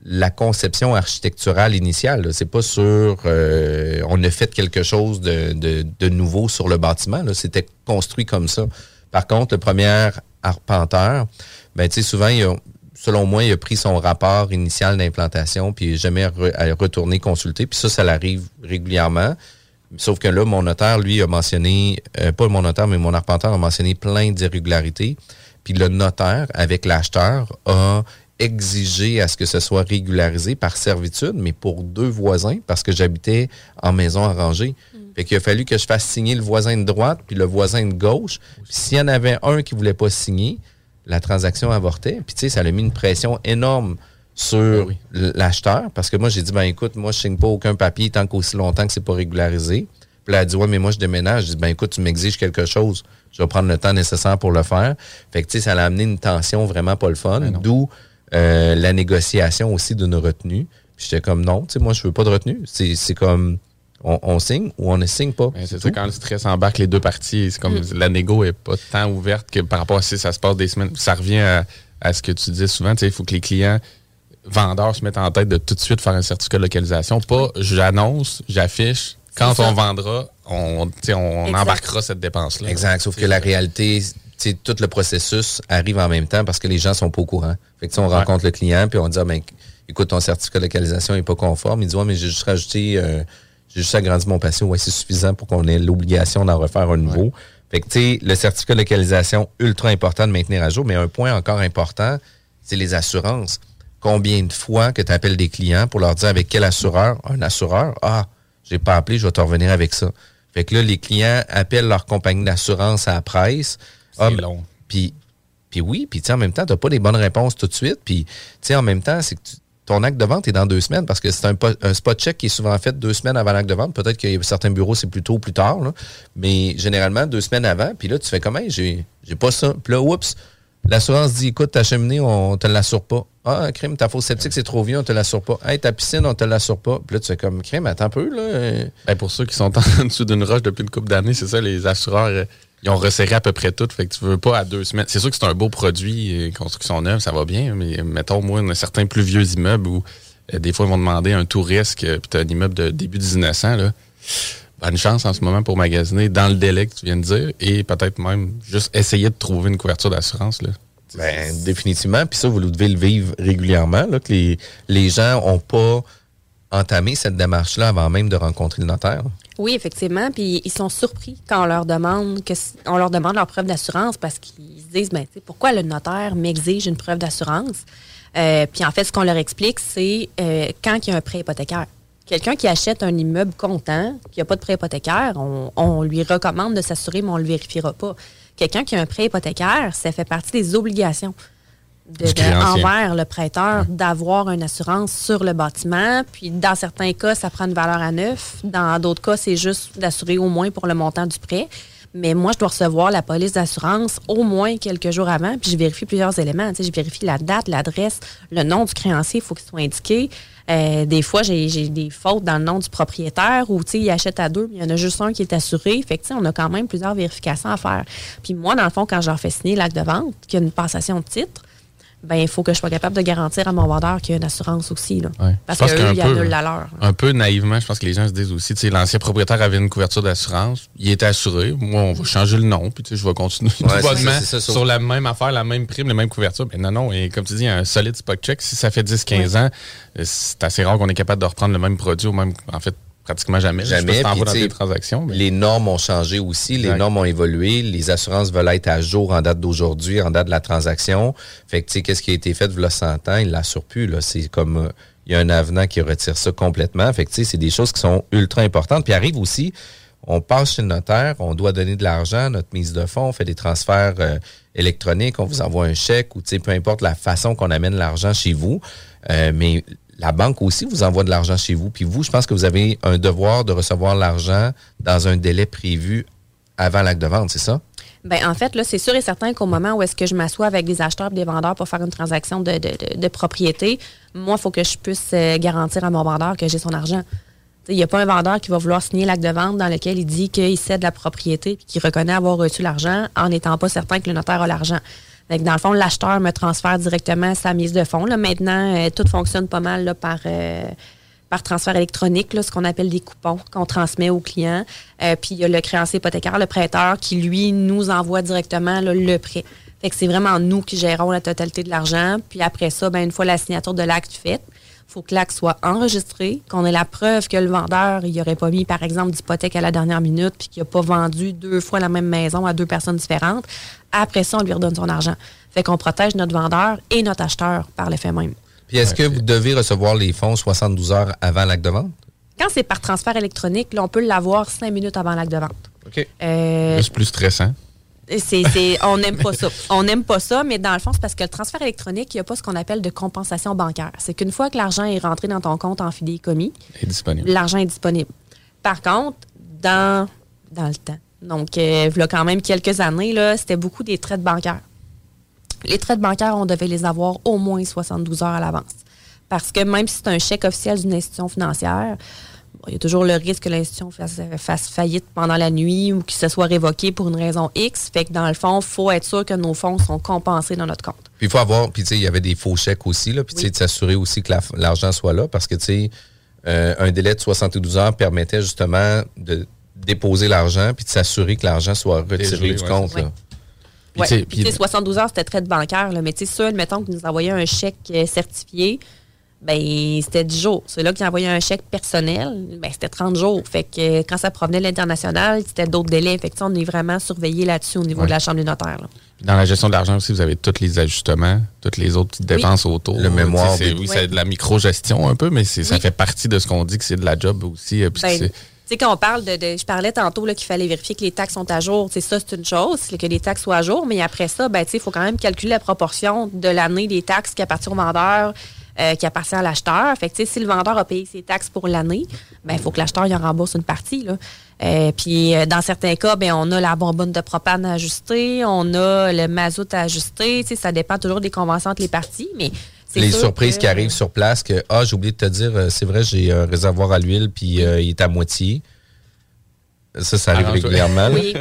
la conception architecturale initiale. C'est pas sur euh, on a fait quelque chose de, nouveau sur le bâtiment. C'était construit comme ça. Par contre, le premier arpenteur, ben, souvent, il a- selon moi, il a pris son rapport initial d'implantation, puis il n'est jamais re- à retourner consulter. Puis ça, ça l'arrive régulièrement. Sauf que là, mon notaire, lui, a mentionné, euh, pas mon notaire, mais mon arpenteur a mentionné plein d'irrégularités. Puis le notaire, avec l'acheteur, a exigé à ce que ce soit régularisé par servitude, mais pour deux voisins, parce que j'habitais en maison arrangée. Fait qu'il a fallu que je fasse signer le voisin de droite puis le voisin de gauche. Puis s'il y en avait un qui voulait pas signer, la transaction avortait. Puis tu sais, ça a mis une pression énorme sur l'acheteur parce que moi j'ai dit ben écoute, moi je signe pas aucun papier tant qu'aussi longtemps que c'est pas régularisé. Puis là, elle a dit ouais, mais moi je déménage. Je dis ben écoute, tu m'exiges quelque chose. Je vais prendre le temps nécessaire pour le faire. Fait que tu sais, ça a amené une tension vraiment pas le fun, d'où euh, la négociation aussi d'une retenue. Puis j'étais comme non, tu sais, moi je veux pas de retenue. C'est c'est comme on, on signe ou on ne signe pas. C'est ça, quand le stress embarque les deux parties, c'est comme la négo est pas tant ouverte que par rapport à si ça se passe des semaines. Ça revient à, à ce que tu dis souvent, tu sais, il faut que les clients vendeurs se mettent en tête de tout de suite faire un certificat de localisation. Pas j'annonce, j'affiche. Quand on vendra, on, embarquera cette dépense-là. Exact. Sauf que la réalité, tout le processus arrive en même temps parce que les gens sont pas au courant. Fait que, tu sais, on rencontre le client puis on dit, ah, ben, écoute, ton certificat de localisation est pas conforme. Il dit, ouais, mais j'ai juste rajouté, euh, j'ai juste agrandi mon patio. Ouais, c'est suffisant pour qu'on ait l'obligation d'en refaire un nouveau. Fait que, tu sais, le certificat de localisation, ultra important de maintenir à jour. Mais un point encore important, c'est les assurances. Combien de fois que tu appelles des clients pour leur dire avec quel assureur? Un assureur? Ah, j'ai pas appelé, je vais te revenir avec ça. Fait que là, les clients appellent leur compagnie d'assurance à la presse. Ah, ben, long. Puis, puis oui, puis tu sais, en même temps, tu n'as pas les bonnes réponses tout de suite. Puis, tu sais, en même temps, c'est que tu- ton acte de vente est dans deux semaines parce que c'est un, po- un spot check qui est souvent fait deux semaines avant l'acte de vente. Peut-être a certains bureaux, c'est plus tôt ou plus tard. Mais généralement, deux semaines avant. Puis là, tu fais comment? J'ai pas ça. Puis là, oups, l'assurance dit, écoute, ta cheminée, on te l'assure pas. Ah, crime, ta fosse septique, c'est trop vieux, on te l'assure pas. Hey, ta piscine, on te l'assure pas. Puis là, tu fais comme, crime, attends un peu, là. Ben, pour ceux qui sont (laughs) en dessous d'une roche depuis une couple d'années, c'est ça, les assureurs, euh, ils ont resserré à peu près tout. Fait que tu veux pas à deux semaines. C'est sûr que c'est un beau produit, construction neuve, ça va bien, mais mettons, moi, un certain plus vieux immeubles où euh, des fois, ils vont demander un tout risque, euh, puis tu un immeuble de début 1900, là. Bonne chance en ce moment pour magasiner dans le délai que tu viens de dire et peut-être même juste essayer de trouver une couverture d'assurance. là. Ben, définitivement. Puis ça, vous devez le vivre régulièrement, là, que les, les gens n'ont pas entamé cette démarche-là avant même de rencontrer le notaire? Oui, effectivement. Puis ils sont surpris quand on leur demande que leur demande leur preuve d'assurance parce qu'ils se disent ben, pourquoi le notaire m'exige une preuve d'assurance? Euh, Puis en fait, ce qu'on leur explique, c'est euh, quand il y a un prêt hypothécaire. Quelqu'un qui achète un immeuble comptant, qui n'a pas de prêt hypothécaire, on, on lui recommande de s'assurer, mais on ne le vérifiera pas. Quelqu'un qui a un prêt hypothécaire, ça fait partie des obligations de- de- envers le prêteur d'avoir une assurance sur le bâtiment. Puis dans certains cas, ça prend une valeur à neuf. Dans d'autres cas, c'est juste d'assurer au moins pour le montant du prêt. Mais moi, je dois recevoir la police d'assurance au moins quelques jours avant, puis je vérifie plusieurs éléments. Tu sais, je vérifie la date, l'adresse, le nom du créancier, il faut qu'il soit indiqué. Euh, des fois, j'ai j'ai des fautes dans le nom du propriétaire ou tu sais, il achète à deux, mais il y en a juste un qui est assuré. Fait que, tu sais, on a quand même plusieurs vérifications à faire. Puis moi, dans le fond, quand je leur fais signer l'acte de vente, qu'il y a une passation de titre, ben il faut que je sois capable de garantir à mon vendeur qu'il y a une assurance aussi. Là. Ouais. Parce qu'eux, qu'un ils peu- annulent la leur. Un peu naïvement, je pense que les gens se disent aussi, tu sais, l'ancien propriétaire avait une couverture d'assurance, il était assuré, moi, on va changer le nom, puis tu sais, je vais continuer Ouais, ça, sur la même affaire, la même prime, la même couverture. Ben non, non, et comme tu dis, un solide spot check, si ça fait 10-15 ans, euh, c'est assez rare qu'on est capable de reprendre le même produit, ou même, en fait, pratiquement jamais. Je sais Jamais. dans tu sais, tes transactions. mais- Les normes ont changé aussi, les normes ont évolué, les assurances veulent être à jour en date d'aujourd'hui, en date de la transaction. Fait que, tu sais, qu'est-ce qui a été fait il 100 ans, il l'assurent plus, là. C'est comme, euh, il y a un avenant qui retire ça complètement. Fait que, tu sais, c'est des choses qui sont ultra importantes. Puis arrive aussi, on passe chez le notaire, on doit donner de l'argent, notre mise de fonds, on fait des transferts euh, électroniques, on vous envoie un chèque ou peu importe la façon qu'on amène l'argent chez vous. Euh, mais la banque aussi vous envoie de l'argent chez vous. Puis vous, je pense que vous avez un devoir de recevoir l'argent dans un délai prévu avant l'acte de vente, c'est ça? Ben, en fait, là, c'est sûr et certain qu'au moment où est-ce que je m'assois avec des acheteurs et des vendeurs pour faire une transaction de, propriété, moi, il faut que je puisse euh, garantir à mon vendeur que j'ai son argent. Il n'y a pas un vendeur qui va vouloir signer l'acte de vente dans lequel il dit qu'il cède la propriété et qu'il reconnaît avoir reçu l'argent en n'étant pas certain que le notaire a l'argent. Dans le fond, l'acheteur me transfère directement sa mise de fonds. Là. Maintenant, euh, tout fonctionne pas mal là, par, euh, par transfert électronique, là, ce qu'on appelle des coupons qu'on transmet aux clients. Euh, puis il y a le créancier hypothécaire, le prêteur, qui lui nous envoie directement le prêt. Fait que c'est vraiment nous qui gérons la totalité de l'argent. Puis après ça, ben, une fois la signature de l'acte faite, faut que l'acte soit enregistré, qu'on ait la preuve que le vendeur, il aurait pas mis, par exemple, d'hypothèque à la dernière minute, puis qu'il n'a pas vendu deux fois la même maison à deux personnes différentes. Après ça, on lui redonne son argent. Fait qu'on protège notre vendeur et notre acheteur par l'effet même. Puis est-ce que vous devez recevoir les fonds 72 heures avant l'acte de vente? Quand c'est par transfert électronique, on peut l'avoir cinq minutes avant l'acte de vente. OK. Euh, c'est plus stressant (laughs) on n'aime pas ça. On n'aime pas ça, mais dans le fond, c'est parce que le transfert électronique, il n'y a pas ce qu'on appelle de compensation bancaire. C'est qu'une fois que l'argent est rentré dans ton compte en commis, l'argent est disponible. Par contre, dans, dans le temps, donc euh, il y a quand même quelques années, c'était beaucoup des traites bancaires. Les traites bancaires, on devait les avoir au moins 72 heures à l'avance. Parce que même si c'est un chèque officiel d'une institution financière, il y a toujours le risque que l'institution fasse, faillite pendant la nuit ou que ce soit révoqué pour une raison X. Fait que dans le fond, il faut être sûr que nos fonds sont compensés dans notre compte. Puis il faut avoir, puis tu sais, il y avait des faux chèques aussi, là, puis tu sais, de s'assurer aussi que l'argent soit là parce que tu sais, euh, un délai de 72 heures permettait justement de déposer l'argent puis de s'assurer que l'argent soit retiré du compte. Oui, puis 72 heures, c'était traite bancaire, là, mais tu sais, ça, admettons que nous envoyait un chèque euh, certifié, ben c'était 10 jours. C'est là qu'il envoyait un chèque personnel, ben, c'était 30 jours. Fait que quand ça provenait de l'international, c'était d'autres délais. Fait que, on est vraiment surveillé là-dessus au niveau de la Chambre des notaires. Dans la gestion de l'argent aussi, vous avez tous les ajustements, toutes les autres petites dépenses autour. Le mémoire. oui, c'est de la micro-gestion un peu, mais ça fait partie de ce qu'on dit que c'est de la job aussi. Euh, ben, sais, quand on parle de, Je parlais tantôt qu'il fallait vérifier que les taxes sont à jour. C'est ça, c'est une chose, que les taxes soient à jour. Mais après ça, ben, il faut quand même calculer la proportion de l'année des taxes qui appartiennent au vendeur, euh, qui appartient à l'acheteur. Fait que, si le vendeur a payé ses taxes pour l'année, ben il faut que l'acheteur en rembourse une partie. Là. Euh, puis euh, dans certains cas, ben on a la bonbonne de propane à ajuster, on a le mazout à ajuster. Ça dépend toujours des conventions entre les parties, mais les surprises qui arrivent sur place, que ah, j'ai oublié de te dire, c'est vrai, j'ai un réservoir à l'huile, puis il est à moitié. Ça, ça arrive régulièrement. Oui.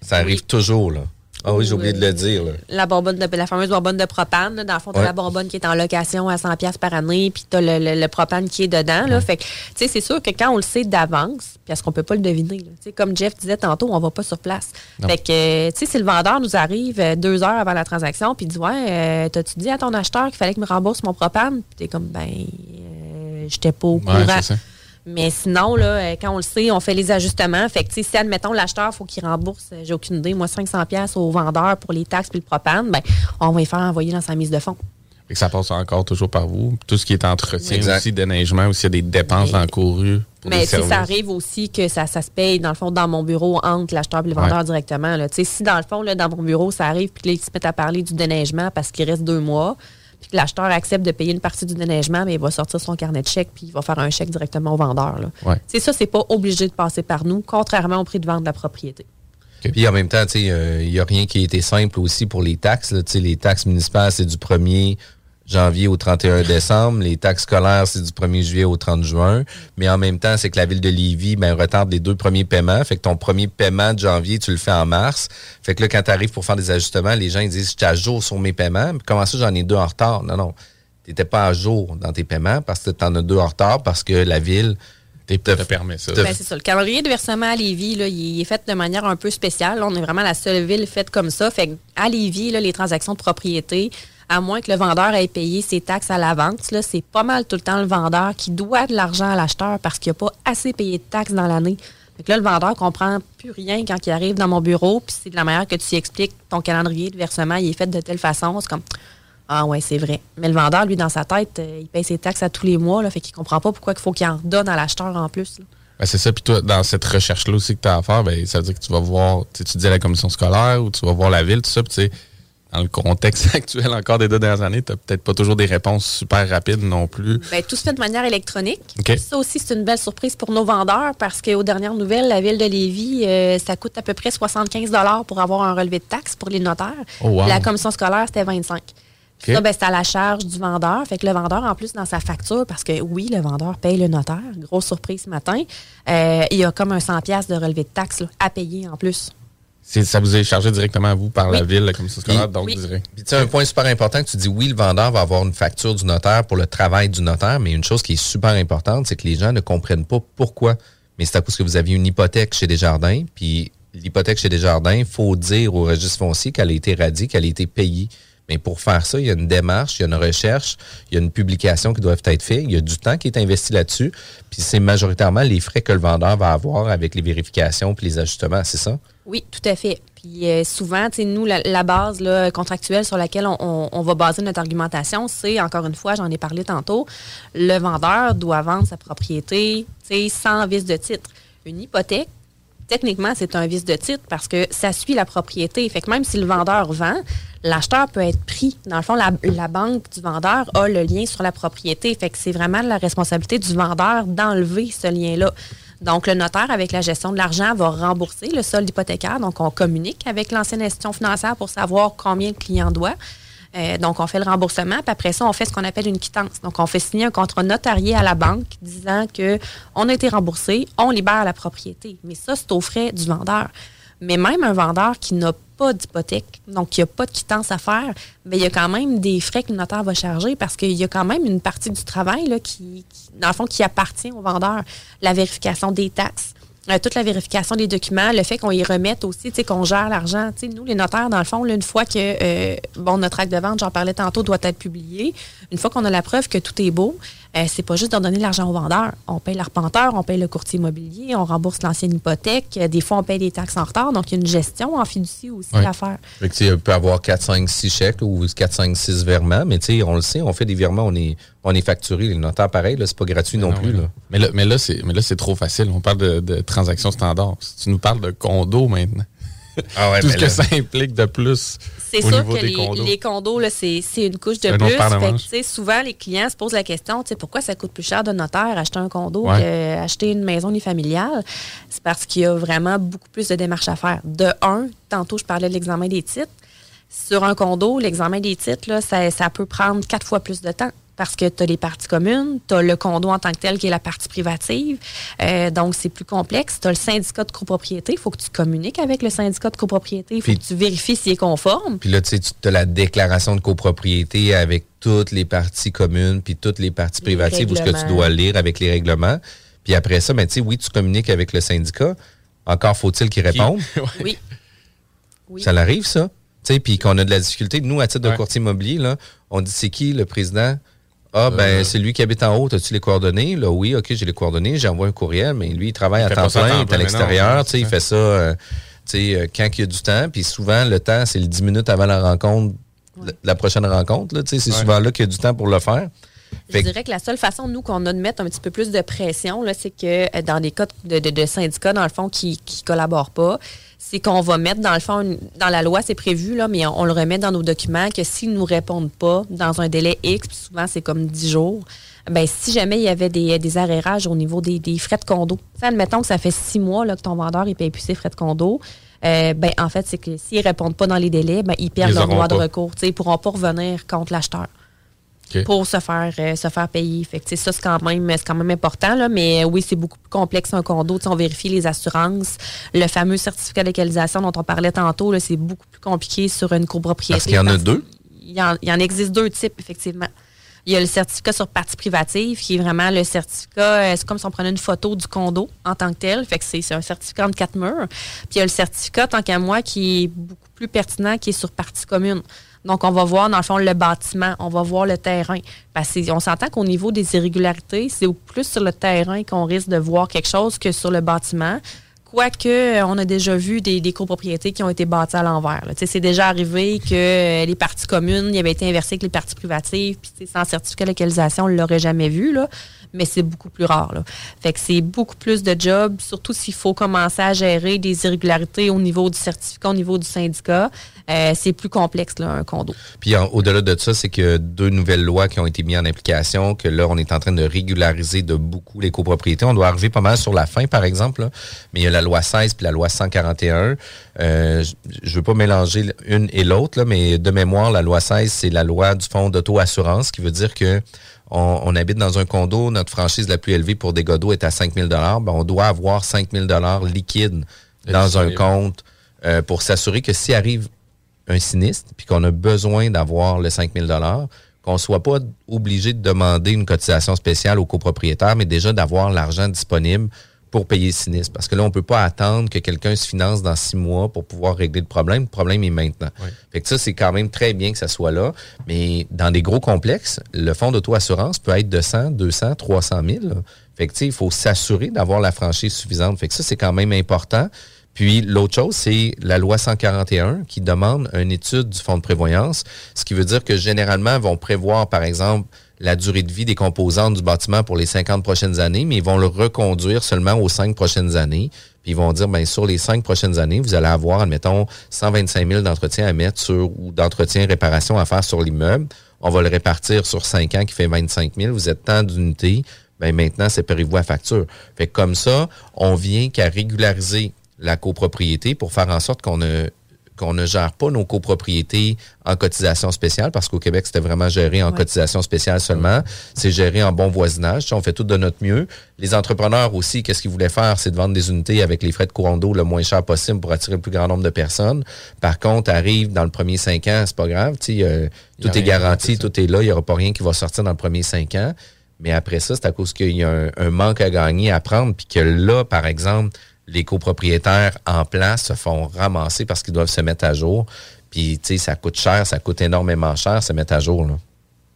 Ça, arrive toujours, là. Ah oui, j'ai oublié de le dire. La, bonbonne de, la fameuse bonbonne de propane. dans le fond, tu as la bonbonne qui est en location à 100$ par année, puis tu as le, propane qui est dedans. Là. Fait c'est sûr que quand on le sait d'avance, puis est-ce qu'on peut pas le deviner? Comme Jeff disait tantôt, on va pas sur place. Fait que, tu sais, si le vendeur nous arrive euh, deux heures avant la transaction, puis dit Ouais, euh, t'as-tu dit à ton acheteur qu'il fallait qu'il me rembourse mon propane? Puis t'es comme, ben, euh, j'étais pas au courant. Mais sinon, là, euh, quand on le sait, on fait les ajustements. Fait que, si, admettons, l'acheteur, il faut qu'il rembourse, euh, j'ai aucune idée, moi, 500 pièces au vendeur pour les taxes puis le propane, ben, on va y faire envoyer dans sa mise de fonds. Et ça passe encore toujours par vous. Tout ce qui est entretien aussi, déneigement, aussi, il y a des dépenses encourues. Mais si ça arrive aussi que ça, ça se paye, dans le fond, dans mon bureau, entre l'acheteur et le vendeur directement. Là. Si, dans le fond, là, dans mon bureau, ça arrive, puis là, ils se mettent à parler du déneigement parce qu'il reste deux mois, puis que l'acheteur accepte de payer une partie du déneigement, mais il va sortir son carnet de chèques puis il va faire un chèque directement au vendeur. C'est ça, c'est pas obligé de passer par nous, contrairement au prix de vente de la propriété. Puis en même temps, euh, il n'y a rien qui a été simple aussi pour les taxes. Les taxes municipales, c'est du 1er janvier au 31 décembre. Les taxes scolaires, c'est du 1er juillet au 30 juin. Mais en même temps, c'est que la ville de Lévis ben, retarde les deux premiers paiements. Fait que ton premier paiement de janvier, tu le fais en mars. Fait que là, quand tu arrives pour faire des ajustements, les gens ils disent, je suis à jour sur mes paiements. comment ça, j'en ai deux en retard? Non, non. Tu n'étais pas à jour dans tes paiements parce que tu en as deux en retard parce que la ville te, permet ça. Ben, c'est ça. Le calendrier de versement à Lévis, là, il est fait de manière un peu spéciale. on est vraiment la seule ville faite comme ça. Fait à Lévis, là, les transactions de propriété, à moins que le vendeur ait payé ses taxes à l'avance. C'est pas mal tout le temps le vendeur qui doit de l'argent à l'acheteur parce qu'il n'a pas assez payé de taxes dans l'année. là, le vendeur comprend plus rien quand il arrive dans mon bureau, puis c'est de la manière que tu expliques ton calendrier de versement, il est fait de telle façon. C'est comme Ah ouais, c'est vrai. Mais le vendeur, lui, dans sa tête, euh, il paye ses taxes à tous les mois, là, fait qu'il comprend pas pourquoi il faut qu'il en donne à l'acheteur en plus. Ben, c'est ça. Puis toi, dans cette recherche-là aussi que tu as à faire, ben, ça veut dire que tu vas voir, tu dis à la commission scolaire ou tu vas voir la ville, tout ça. Puis dans le contexte (laughs) actuel encore des deux dernières années, tu n'as peut-être pas toujours des réponses super rapides non plus. Bien, tout se fait de manière électronique. Ça aussi, c'est une belle surprise pour nos vendeurs parce qu'aux dernières nouvelles, la ville de Lévis, euh, ça coûte à peu près 75 pour avoir un relevé de taxes pour les notaires. Oh, wow. La commission scolaire, c'était 25 OK. Ça, ben, c'est à la charge du vendeur. Fait que le vendeur, en plus, dans sa facture, parce que oui, le vendeur paye le notaire, grosse surprise ce matin, euh, il y a comme un 100 pièces de relevé de taxes là, à payer en plus. Ça vous est chargé directement à vous par la ville, la commission scolaire, donc Oui. direct. Puis tu sais, un point super important que tu dis, oui, le vendeur va avoir une facture du notaire pour le travail du notaire, mais une chose qui est super importante, c'est que les gens ne comprennent pas pourquoi. Mais c'est à cause que vous aviez une hypothèque chez Desjardins, puis l'hypothèque chez Desjardins, il faut dire au registre foncier qu'elle a été radiée, qu'elle a été payée. Mais pour faire ça, il y a une démarche, il y a une recherche, il y a une publication qui doivent être faite, il y a du temps qui est investi là-dessus, puis c'est majoritairement les frais que le vendeur va avoir avec les vérifications puis les ajustements, c'est ça? Oui, tout à fait. Puis euh, souvent, nous, la, base contractuelle sur laquelle on, va baser notre argumentation, c'est, encore une fois, j'en ai parlé tantôt, le vendeur doit vendre sa propriété sans vice de titre. Une hypothèque, techniquement, c'est un vice de titre parce que ça suit la propriété. Fait que même si le vendeur vend, l'acheteur peut être pris. Dans le fond, la, la banque du vendeur a le lien sur la propriété. Fait que c'est vraiment la responsabilité du vendeur d'enlever ce lien-là. Donc, le notaire, avec la gestion de l'argent, va rembourser le solde hypothécaire. Donc, on communique avec l'ancienne institution financière pour savoir combien le client doit. Euh, donc, on fait le remboursement, puis après ça, on fait ce qu'on appelle une quittance. Donc, on fait signer un contrat notarié à la banque disant que on a été remboursé, on libère la propriété. Mais ça, c'est aux frais du vendeur. Mais même un vendeur qui n'a pas d'hypothèque, donc qui n'a pas de quittance à faire, bien, il y a quand même des frais que le notaire va charger parce qu'il y a quand même une partie du travail là, qui, qui, dans le fond, qui appartient au vendeur. La vérification des taxes, euh, toute la vérification des documents, le fait qu'on y remette aussi, qu'on gère l'argent. Nous, les notaires, dans le fond, une fois que euh, bon, notre acte de vente, j'en parlais tantôt, doit être publié, une fois qu'on a la preuve que tout est beau, euh, c'est pas juste de donner l'argent au vendeur. On paye l'arpenteur, on paye le courtier immobilier, on rembourse l'ancienne hypothèque. Euh, Des fois, on paye des taxes en retard. Donc, il y a une gestion en fiducie aussi Oui. à faire. Fait que, tu peut avoir 4, 5, 6 chèques ou 4, 5, 6 virements, mais tu sais, on le sait, on fait des virements, on est, on est facturé. Les notaires, pareil, là, c'est pas gratuit non, plus. Là. Mais là, mais là, c'est, mais là, c'est trop facile. On parle de, de transactions standards. Si tu nous parles de condos maintenant. Ah ouais, Tout mais ce que là- ça implique de plus C'est au sûr niveau que des les, condos. les condos, là, c'est, c'est une couche de un plus. Fait que, souvent, les clients se posent la question, pourquoi ça coûte plus cher de notaire acheter un condo Ouais. qu'acheter une maison unifamiliale? C'est parce qu'il y a vraiment beaucoup plus de démarches à faire. De un, tantôt, je parlais de l'examen des titres. Sur un condo, l'examen des titres, là, ça, ça peut prendre quatre fois plus de temps. Parce que tu as les parties communes, tu as le condo en tant que tel qui est la partie privative. Euh, donc, c'est plus complexe. Tu as le syndicat de copropriété. Il faut que tu communiques avec le syndicat de copropriété. Il faut Puis- que tu vérifies s'il est conforme. Puis là, tu sais, tu as la déclaration de copropriété avec toutes les parties communes, puis toutes les parties Les privatives, où ce que tu dois lire avec les règlements. Puis après ça, ben, tu sais, oui, tu communiques avec le syndicat. Encore faut-il qu'il réponde. (laughs) Oui. Oui. Ça l'arrive, ça. Tu sais, puis qu'on a de la difficulté. Nous, à titre de Ouais. courtier immobilier, là, on dit c'est qui le président? Ah, Euh. ben, c'est lui qui habite en haut. As-tu les coordonnées? Là, oui, OK, j'ai les coordonnées. J'envoie un courriel, mais lui, il travaille Il à temps plein, temps il est à l'extérieur. Tu sais, il fait ça euh, tu sais, euh, quand il y a du temps. Puis souvent, le temps, c'est le 10 minutes avant la rencontre, la- la prochaine rencontre. là. Tu sais, C'est Ouais. souvent là qu'il y a du temps pour le faire. Je Fait dirais que la seule façon, nous, qu'on a de mettre un petit peu plus de pression, là, c'est que dans des cas de, de- de syndicats, dans le fond, qui ne collaborent pas, c'est qu'on va mettre, dans le fond, une- dans la loi, c'est prévu, là, mais on, on le remet dans nos documents que s'ils ne nous répondent pas dans un délai X, puis souvent c'est comme 10 jours, ben si jamais il y avait des, des arrérages au niveau des, des frais de condo, sais, admettons que ça fait six mois là, que ton vendeur ne paye plus ses frais de condo, euh, ben en fait, c'est que s'ils ne répondent pas dans les délais, ben, ils perdent Ils leur droit de recours. Ils ne pourront pas revenir contre l'acheteur Pour se faire euh, se faire payer. Fait que, ça c'est quand même c'est quand même important là, mais euh, oui, c'est beaucoup plus complexe un condo. Tu sais, on vérifie les assurances, le fameux certificat de localisation dont on parlait tantôt, là, c'est beaucoup plus compliqué sur une copropriété. Parce qu'il y en a deux? Il y en, il y en existe deux types effectivement. Il y a le certificat sur partie privative, qui est vraiment le certificat, euh, c'est comme si on prenait une photo du condo en tant que tel. Fait que c'est un certificat entre quatre murs. Puis il y a le certificat, tant qu'à moi, qui est beaucoup plus pertinent, qui est sur partie commune. Donc, on va voir, dans le fond, le bâtiment, on va voir le terrain. Parce qu'on s'entend qu'au niveau des irrégularités, c'est plus sur le terrain qu'on risque de voir quelque chose que sur le bâtiment. Quoique, on a déjà vu des, des copropriétés qui ont été bâties à l'envers. C'est déjà arrivé que euh, les parties communes, il avait été inversé avec les parties privatives, puis sans certificat de localisation, on ne l'aurait jamais vu, là. Mais c'est beaucoup plus rare. Là. Fait que c'est beaucoup plus de jobs, surtout s'il faut commencer à gérer des irrégularités au niveau du certificat, au niveau du syndicat. Euh, c'est plus complexe, là, un condo. Puis au-delà de ça, c'est que deux nouvelles lois qui ont été mises en application, que là, on est en train de régulariser de beaucoup les copropriétés. On doit arriver pas mal sur la fin, par exemple, mais il y a la loi 16 puis la loi 141. Euh, je- je veux pas mélanger une et l'autre, mais de mémoire, la loi 16, c'est la loi du fonds d'auto-assurance, qui veut dire que on, on habite dans un condo, notre franchise la plus élevée pour des d'eau est à 5 000 ben, on doit avoir 5 000 liquide dans un compte euh, pour s'assurer que s'il arrive un sinistre, puis qu'on a besoin d'avoir le 5 000 qu'on ne soit pas obligé de demander une cotisation spéciale au copropriétaire, mais déjà d'avoir l'argent disponible pour payer le sinistre. Parce que là, on ne peut pas attendre que quelqu'un se finance dans six mois pour pouvoir régler le problème. Le problème est maintenant. Fait que ça, c'est quand même très bien que ça soit là. Mais dans des gros complexes, le fonds d'auto-assurance peut être de 100, 200, 300 000. là. Fait que, il faut s'assurer d'avoir la franchise suffisante. Fait que ça, c'est quand même important. Puis l'autre chose, c'est la loi 141 qui demande une étude du fonds de prévoyance, ce qui veut dire que généralement, ils vont prévoir, par exemple, la durée de vie des composantes du bâtiment pour les 50 prochaines années, mais ils vont le reconduire seulement aux cinq prochaines années. Puis ils vont dire, ben sur les cinq prochaines années, vous allez avoir, admettons, 125 000 d'entretien à mettre sur ou d'entretien réparation à faire sur l'immeuble. On va le répartir sur cinq ans qui fait 25 000. Vous êtes tant d'unités. Ben maintenant, séparez-vous à facture. Fait que comme ça, on vient qu'à régulariser la copropriété pour faire en sorte qu'on ne qu'on ne gère pas nos copropriétés en cotisation spéciale, parce qu'au Québec, c'était vraiment géré en cotisation spéciale seulement. C'est géré en bon voisinage. On fait tout de notre mieux. Les entrepreneurs aussi, qu'est-ce qu'ils voulaient faire? C'est de vendre des unités avec les frais de courant d'eau le moins cher possible pour attirer le plus grand nombre de personnes. Par contre, arrive dans le premier cinq ans, c'est pas grave. euh, tout est garanti, tout est là. Il n'y aura pas rien qui va sortir dans le premier cinq ans. Mais après ça, c'est à cause qu'il y a un, un manque à gagner à prendre, puis que là, par exemple, les copropriétaires en place se font ramasser parce qu'ils doivent se mettre à jour. Puis, tu sais, ça coûte cher, ça coûte énormément cher, se mettre à jour. Là.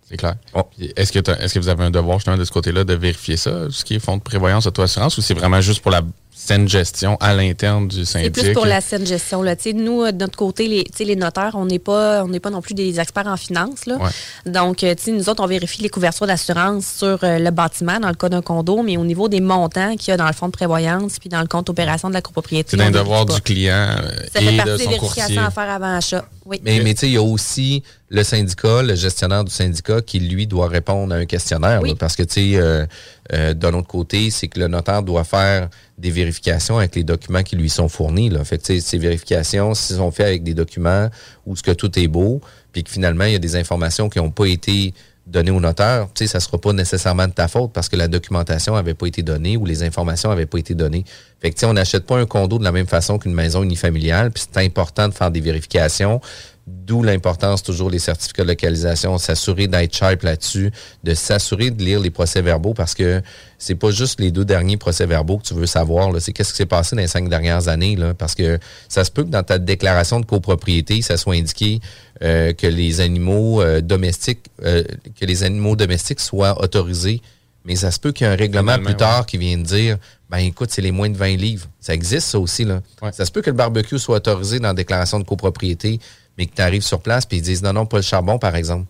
C'est clair. Puis Est-ce que, est-ce que vous avez un devoir justement de ce côté-là de vérifier ça, ce qui est fonds de prévoyance, auto-assurance, ou c'est vraiment juste pour la saine gestion à l'interne du C'est syndic? plus pour la saine gestion. Là. Tu sais, Nous, euh, de notre côté, les, tu sais, les notaires, on n'est pas, on n'est pas non plus des experts en finance. Là. Ouais. Donc, euh, tu sais, nous autres, on vérifie les couvertures d'assurance sur euh, le bâtiment dans le cas d'un condo, mais au niveau des montants qu'il y a dans le fonds de prévoyance puis dans le compte opération de la copropriété. C'est on devoir du client euh, Ça fait et partie de des son vérifications courtier. à faire avant achat. Oui. Mais, mais tu sais, il y a aussi le syndicat, le gestionnaire du syndicat qui, lui, doit répondre à un questionnaire. Oui. là, parce que, tu sais, euh, euh, d'un autre côté, c'est que le notaire doit faire des vérifications avec les documents qui lui sont fournis. Ces vérifications, s'ils sont faites avec des documents où ce que tout est beau, puis que finalement, il y a des informations qui n'ont pas été données au notaire, ça sera pas nécessairement de ta faute parce que la documentation avait pas été donnée ou les informations avaient pas été données. Fait on n'achète pas un condo de la même façon qu'une maison unifamiliale, puis c'est important de faire des vérifications. D'où l'importance toujours des certificats de localisation, s'assurer d'être sharp là-dessus, de s'assurer de lire les procès-verbaux parce que c'est pas juste les deux derniers procès-verbaux que tu veux savoir, c'est qu'est-ce qui s'est passé dans les cinq dernières années, là, parce que ça se peut que dans ta déclaration de copropriété, ça soit indiqué euh, que les animaux euh, domestiques, euh, que les animaux domestiques soient autorisés, mais ça se peut qu'il y ait un règlement plus tard qui vienne dire, ben écoute, c'est les moins de 20 livres. Ça existe ça aussi là. Ça se peut que le barbecue soit autorisé dans la déclaration de copropriété, mais que tu arrives sur place puis ils disent non non pas le charbon par exemple.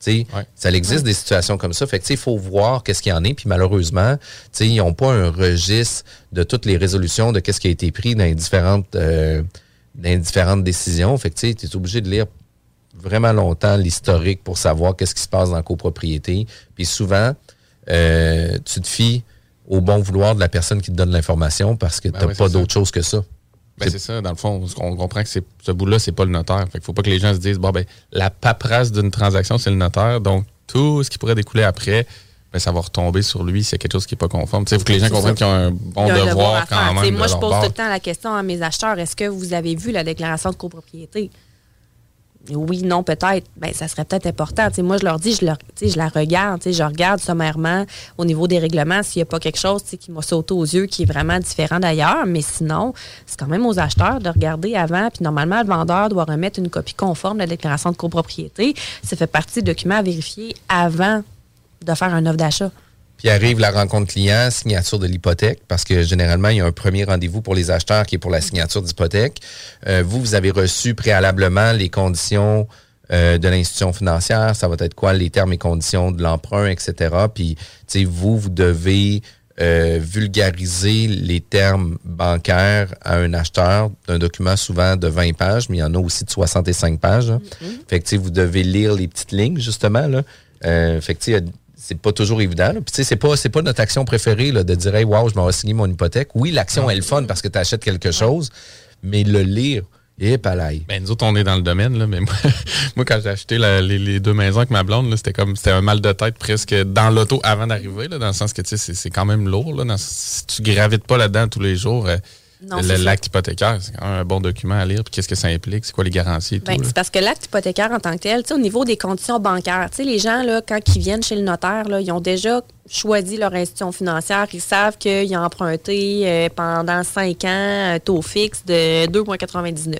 Tu sais, Ça existe des situations comme ça. Fait que, tu sais, il faut voir qu'est-ce qu'il y en est. Puis malheureusement, tu sais, ils n'ont pas un registre de toutes les résolutions de qu'est-ce qui a été pris dans les différentes, euh, dans les différentes décisions. Fait que, tu es obligé de lire vraiment longtemps l'historique pour savoir qu'est-ce qui se passe dans la copropriété. Puis souvent, euh, tu te fies au bon vouloir de la personne qui te donne l'information parce que Ben tu n'as ouais, pas d'autre chose que ça. Ben, c'est ça, dans le fond, on comprend que c'est ce bout-là, c'est pas le notaire. Fait qu'il faut pas que les gens se disent, bon, ben, la paperasse d'une transaction, c'est le notaire. Donc, tout ce qui pourrait découler après, ben, ça va retomber sur lui s'il y a quelque chose qui n'est pas conforme. Il faut que les gens C'est comprennent qu'ils ont un bon devoir, quand même. T'sais, de Moi, je pose tout le temps la question à mes acheteurs est-ce que vous avez vu la déclaration de copropriété? Oui, non, peut-être. Ben, ça serait peut-être important. Moi, je leur dis, je, je la regarde, je regarde sommairement au niveau des règlements s'il n'y a pas quelque chose qui m'a sauté aux yeux qui est vraiment différent d'ailleurs. Mais sinon, c'est quand même aux acheteurs de regarder avant. Puis normalement, le vendeur doit remettre une copie conforme de la déclaration de copropriété. Ça fait partie des documents à vérifier avant de faire un offre d'achat. Puis arrive la rencontre client, signature de l'hypothèque, parce que généralement, il y a un premier rendez-vous pour les acheteurs qui est pour la signature d'hypothèque. Euh, vous, vous avez reçu préalablement les conditions euh, de l'institution financière, ça va être quoi les termes et conditions de l'emprunt, etc. Puis, tu sais, vous, vous devez euh, vulgariser les termes bancaires à un acheteur d'un document souvent de 20 pages, mais il y en a aussi de 65 pages. hein. Fait que, tu sais, vous devez lire les petites lignes, justement. Là. Euh, fait que, c'est pas toujours évident. là. Puis, tu sais, c'est pas, c'est pas notre action préférée là, de dire, hey, wow, je m'en vais signer mon hypothèque. Oui, l'action est le fun parce que tu achètes quelque chose, mais le lire, et palais. Ben, nous autres, on est dans le domaine, là, mais moi, (laughs) moi quand j'ai acheté la- les, les deux maisons avec ma blonde, là, c'était comme c'était un mal de tête presque dans l'auto avant d'arriver, là, dans le sens que tu sais, c'est- c'est quand même lourd. Là, dans- si tu gravites pas là-dedans tous les jours, euh, L'acte hypothécaire, c'est quand même un bon document à lire. Puis qu'est-ce que ça implique? C'est quoi les garanties et Ben, c'est parce que l'acte hypothécaire en tant que tel, au niveau des conditions bancaires, les gens, là, quand ils viennent chez le notaire, là, ils ont déjà choisi leur institution financière. Ils savent qu'ils ont emprunté euh, pendant cinq ans un taux fixe de 2,99.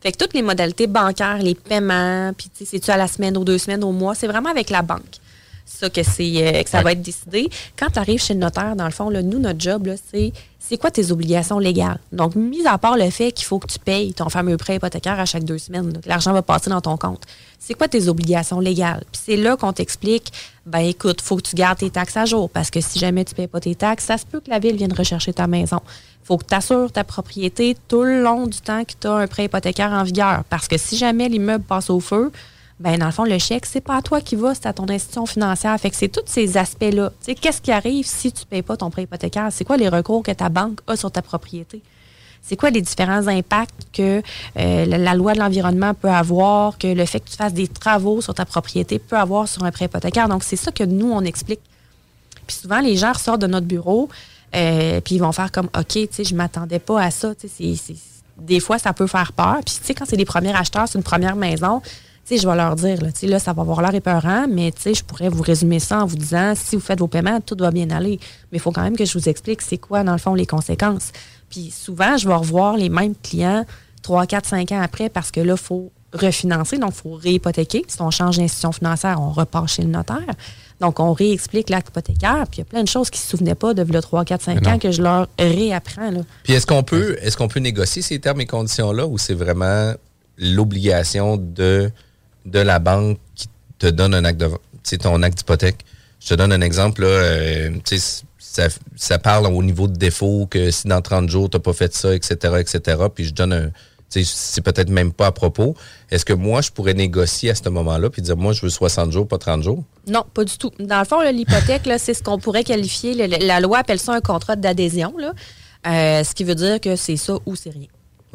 Fait que toutes les modalités bancaires, les paiements, puis tu sais, c'est-tu à la semaine, aux deux semaines, au mois, c'est vraiment avec la banque. Ça que c'est euh, que ça va être décidé. Quand tu arrives chez le notaire, dans le fond, là, nous, notre job, là, c'est c'est quoi tes obligations légales? Donc, mis à part le fait qu'il faut que tu payes ton fameux prêt hypothécaire à chaque deux semaines, l'argent va passer dans ton compte, c'est quoi tes obligations légales? Puis c'est là qu'on t'explique, ben écoute, faut que tu gardes tes taxes à jour, parce que si jamais tu ne payes pas tes taxes, ça se peut que la ville vienne rechercher ta maison. faut que tu assures ta propriété tout le long du temps que tu as un prêt hypothécaire en vigueur, parce que si jamais l'immeuble passe au feu, ben dans le fond, le chèque, c'est pas à toi qui va, c'est à ton institution financière. Fait que c'est tous ces aspects-là. Tu sais, qu'est-ce qui arrive si tu payes pas ton prêt hypothécaire? C'est quoi les recours que ta banque a sur ta propriété? C'est quoi les différents impacts que euh, la, loi de l'environnement peut avoir, que le fait que tu fasses des travaux sur ta propriété peut avoir sur un prêt hypothécaire? Donc, c'est ça que nous, on explique. Puis souvent, les gens ressortent de notre bureau, euh, puis ils vont faire comme, OK, tu sais, je m'attendais pas à ça. Tu sais, des fois, ça peut faire peur. Puis, tu sais, quand c'est les premiers acheteurs, c'est une première maison, sais, je vais leur dire, là, là, ça va avoir l'air épeurant, mais tu sais, je pourrais vous résumer ça en vous disant, si vous faites vos paiements, tout va bien aller. Mais il faut quand même que je vous explique c'est quoi, dans le fond, les conséquences. Puis souvent, je vais revoir les mêmes clients 3, 4, 5 ans après parce que là, il faut refinancer, donc il faut réhypothéquer. Si on change d'institution financière, on repart chez le notaire. Donc, on réexplique l'acte hypothécaire. Puis il y a plein de choses qu'ils ne se souvenaient pas de le 3, 4, 5 Mais non. ans que je leur réapprends. Là. Puis est-ce qu'on peut, est-ce qu'on peut négocier ces termes et conditions-là ou c'est vraiment l'obligation de, de la banque qui te donne un acte de, ton acte d'hypothèque? Je te donne un exemple, là, euh, ça, parle au niveau de défaut que si dans 30 jours, tu n'as pas fait ça, etc., etc., puis je donne un, c'est peut-être même pas à propos. Est-ce que moi, je pourrais négocier à ce moment-là puis dire, moi, je veux 60 jours, pas 30 jours? Non, pas du tout. Dans le fond, l'hypothèque, c'est ce qu'on pourrait qualifier, la loi appelle ça un contrat d'adhésion. Euh, ce qui veut dire que c'est ça ou c'est rien.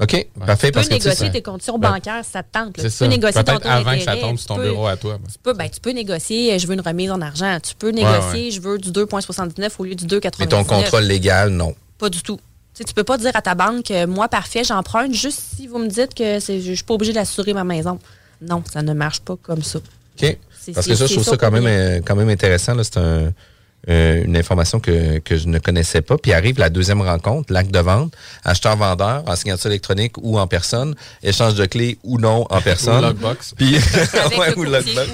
OK, parfait. Tu peux parce que, tu sais, négocier tes conditions Ben, bancaires ça te tente. là. Tu peux ça. négocier ton avant que ça tombe sur ton peux- bureau à toi. Tu peux, ben, tu peux négocier, je veux une remise en argent. Tu peux négocier, ouais. je veux du 2,79 au lieu du 2,99. Mais ton contrôle légal, non. Pas du tout. Tu sais, tu peux pas dire à ta banque, euh, moi, parfait, j'emprunte, juste si vous me dites que je suis pas obligé d'assurer ma maison. Non, ça ne marche pas comme ça. OK. Parce que ça, je trouve ça ça quand même, euh, quand même intéressant. C'est un- euh, une information que, que je ne connaissais pas. Puis arrive la deuxième rencontre, l'acte de vente, acheteur-vendeur, en signature électronique ou en personne, échange de clés ou non en personne. (laughs) (laughs) Ou lockbox. Puis, ouais, ou lockbox.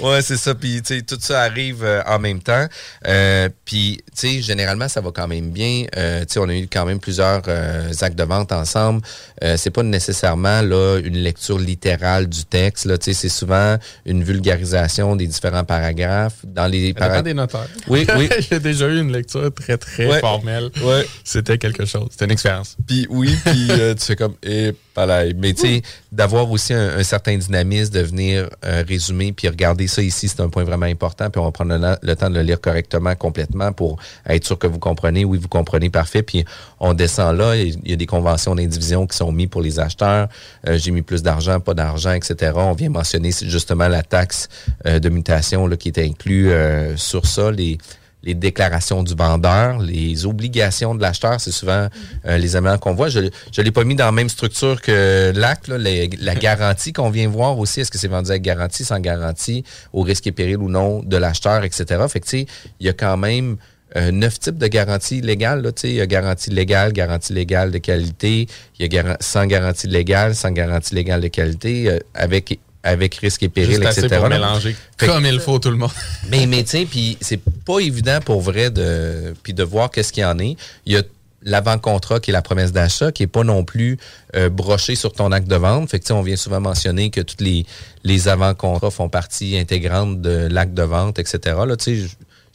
ou. Ouais, c'est ça. Puis, tu sais, tout ça arrive euh, en même temps. Euh, puis, tu sais, généralement, ça va quand même bien. Euh, tu sais, on a eu quand même plusieurs euh, actes de vente ensemble. Euh, c'est pas nécessairement là une lecture littérale du texte. Là, tu sais, c'est souvent une vulgarisation des différents paragraphes dans les paragraphes. des notaires. Oui, (laughs) oui. J'ai déjà eu une lecture très, très Ouais. formelle. Ouais. C'était quelque chose. C'était une expérience. Puis oui, puis euh, tu fais comme et palais. Mais tu sais, d'avoir aussi un, un certain dynamisme, de venir euh, résumer, puis regarder ça ici, c'est un point vraiment important. Puis on va prendre le, le temps de le lire correctement, complètement, pour être sûr que vous comprenez. Oui, vous comprenez parfait. Puis on descend là. Il y a des conventions d'indivision qui sont mises pour les acheteurs. Euh, J'ai mis plus d'argent, pas d'argent, etc. On vient mentionner justement la taxe de mutation là, qui est inclue sur ça. Les, les déclarations du vendeur, les obligations de l'acheteur, c'est souvent euh, les éléments qu'on voit. Je ne l'ai pas mis dans la même structure que l'acte, la (laughs) garantie qu'on vient voir aussi. Est-ce que c'est vendu avec garantie, sans garantie, au risque et péril ou non de l'acheteur, etc. Fait que, tu sais, il y a quand même euh, neuf types de garanties légales. Là, tu sais. il y a garantie légale, garantie légale de qualité, il y a sans garantie légale, sans garantie légale de qualité, euh, avec avec risque et péril, Juste assez etc. pour là. mélanger Fait que- comme il faut tout le monde. (laughs) mais, mais tu sais, puis c'est pas évident pour vrai de, puis de voir qu'est-ce qu'il y en est. Il y a l'avant-contrat qui est la promesse d'achat, qui est pas non plus euh, broché sur ton acte de vente. Fait que tu sais, on vient souvent mentionner que tous les, les avant-contrats font partie intégrante de l'acte de vente, etc. Là, tu sais, je-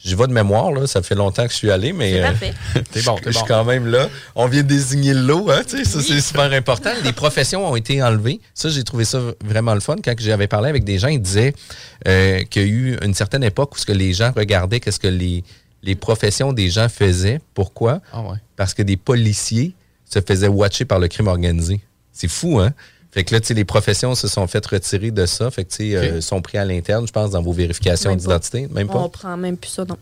j'y vais de mémoire, là. Ça fait longtemps que je suis allé, mais C'est euh, parfait. (laughs) T'es bon, je suis bon. quand même là. On vient de désigner le lot, hein, tu sais, ça c'est super important. Les professions ont été enlevées. Ça, j'ai trouvé ça vraiment le fun. Quand j'avais parlé avec des gens, ils disaient euh, qu'il y a eu une certaine époque où ce que les gens regardaient qu'est-ce que les, les professions des gens faisaient. Pourquoi? Ah ouais. Parce que des policiers se faisaient watcher par le crime organisé. C'est fou, hein? Fait que là, tu sais, les professions se sont faites retirer de ça. Fait que, tu sais, euh, sont pris à l'interne, je pense, dans vos vérifications d'identité. Même pas? On prend même plus ça, non.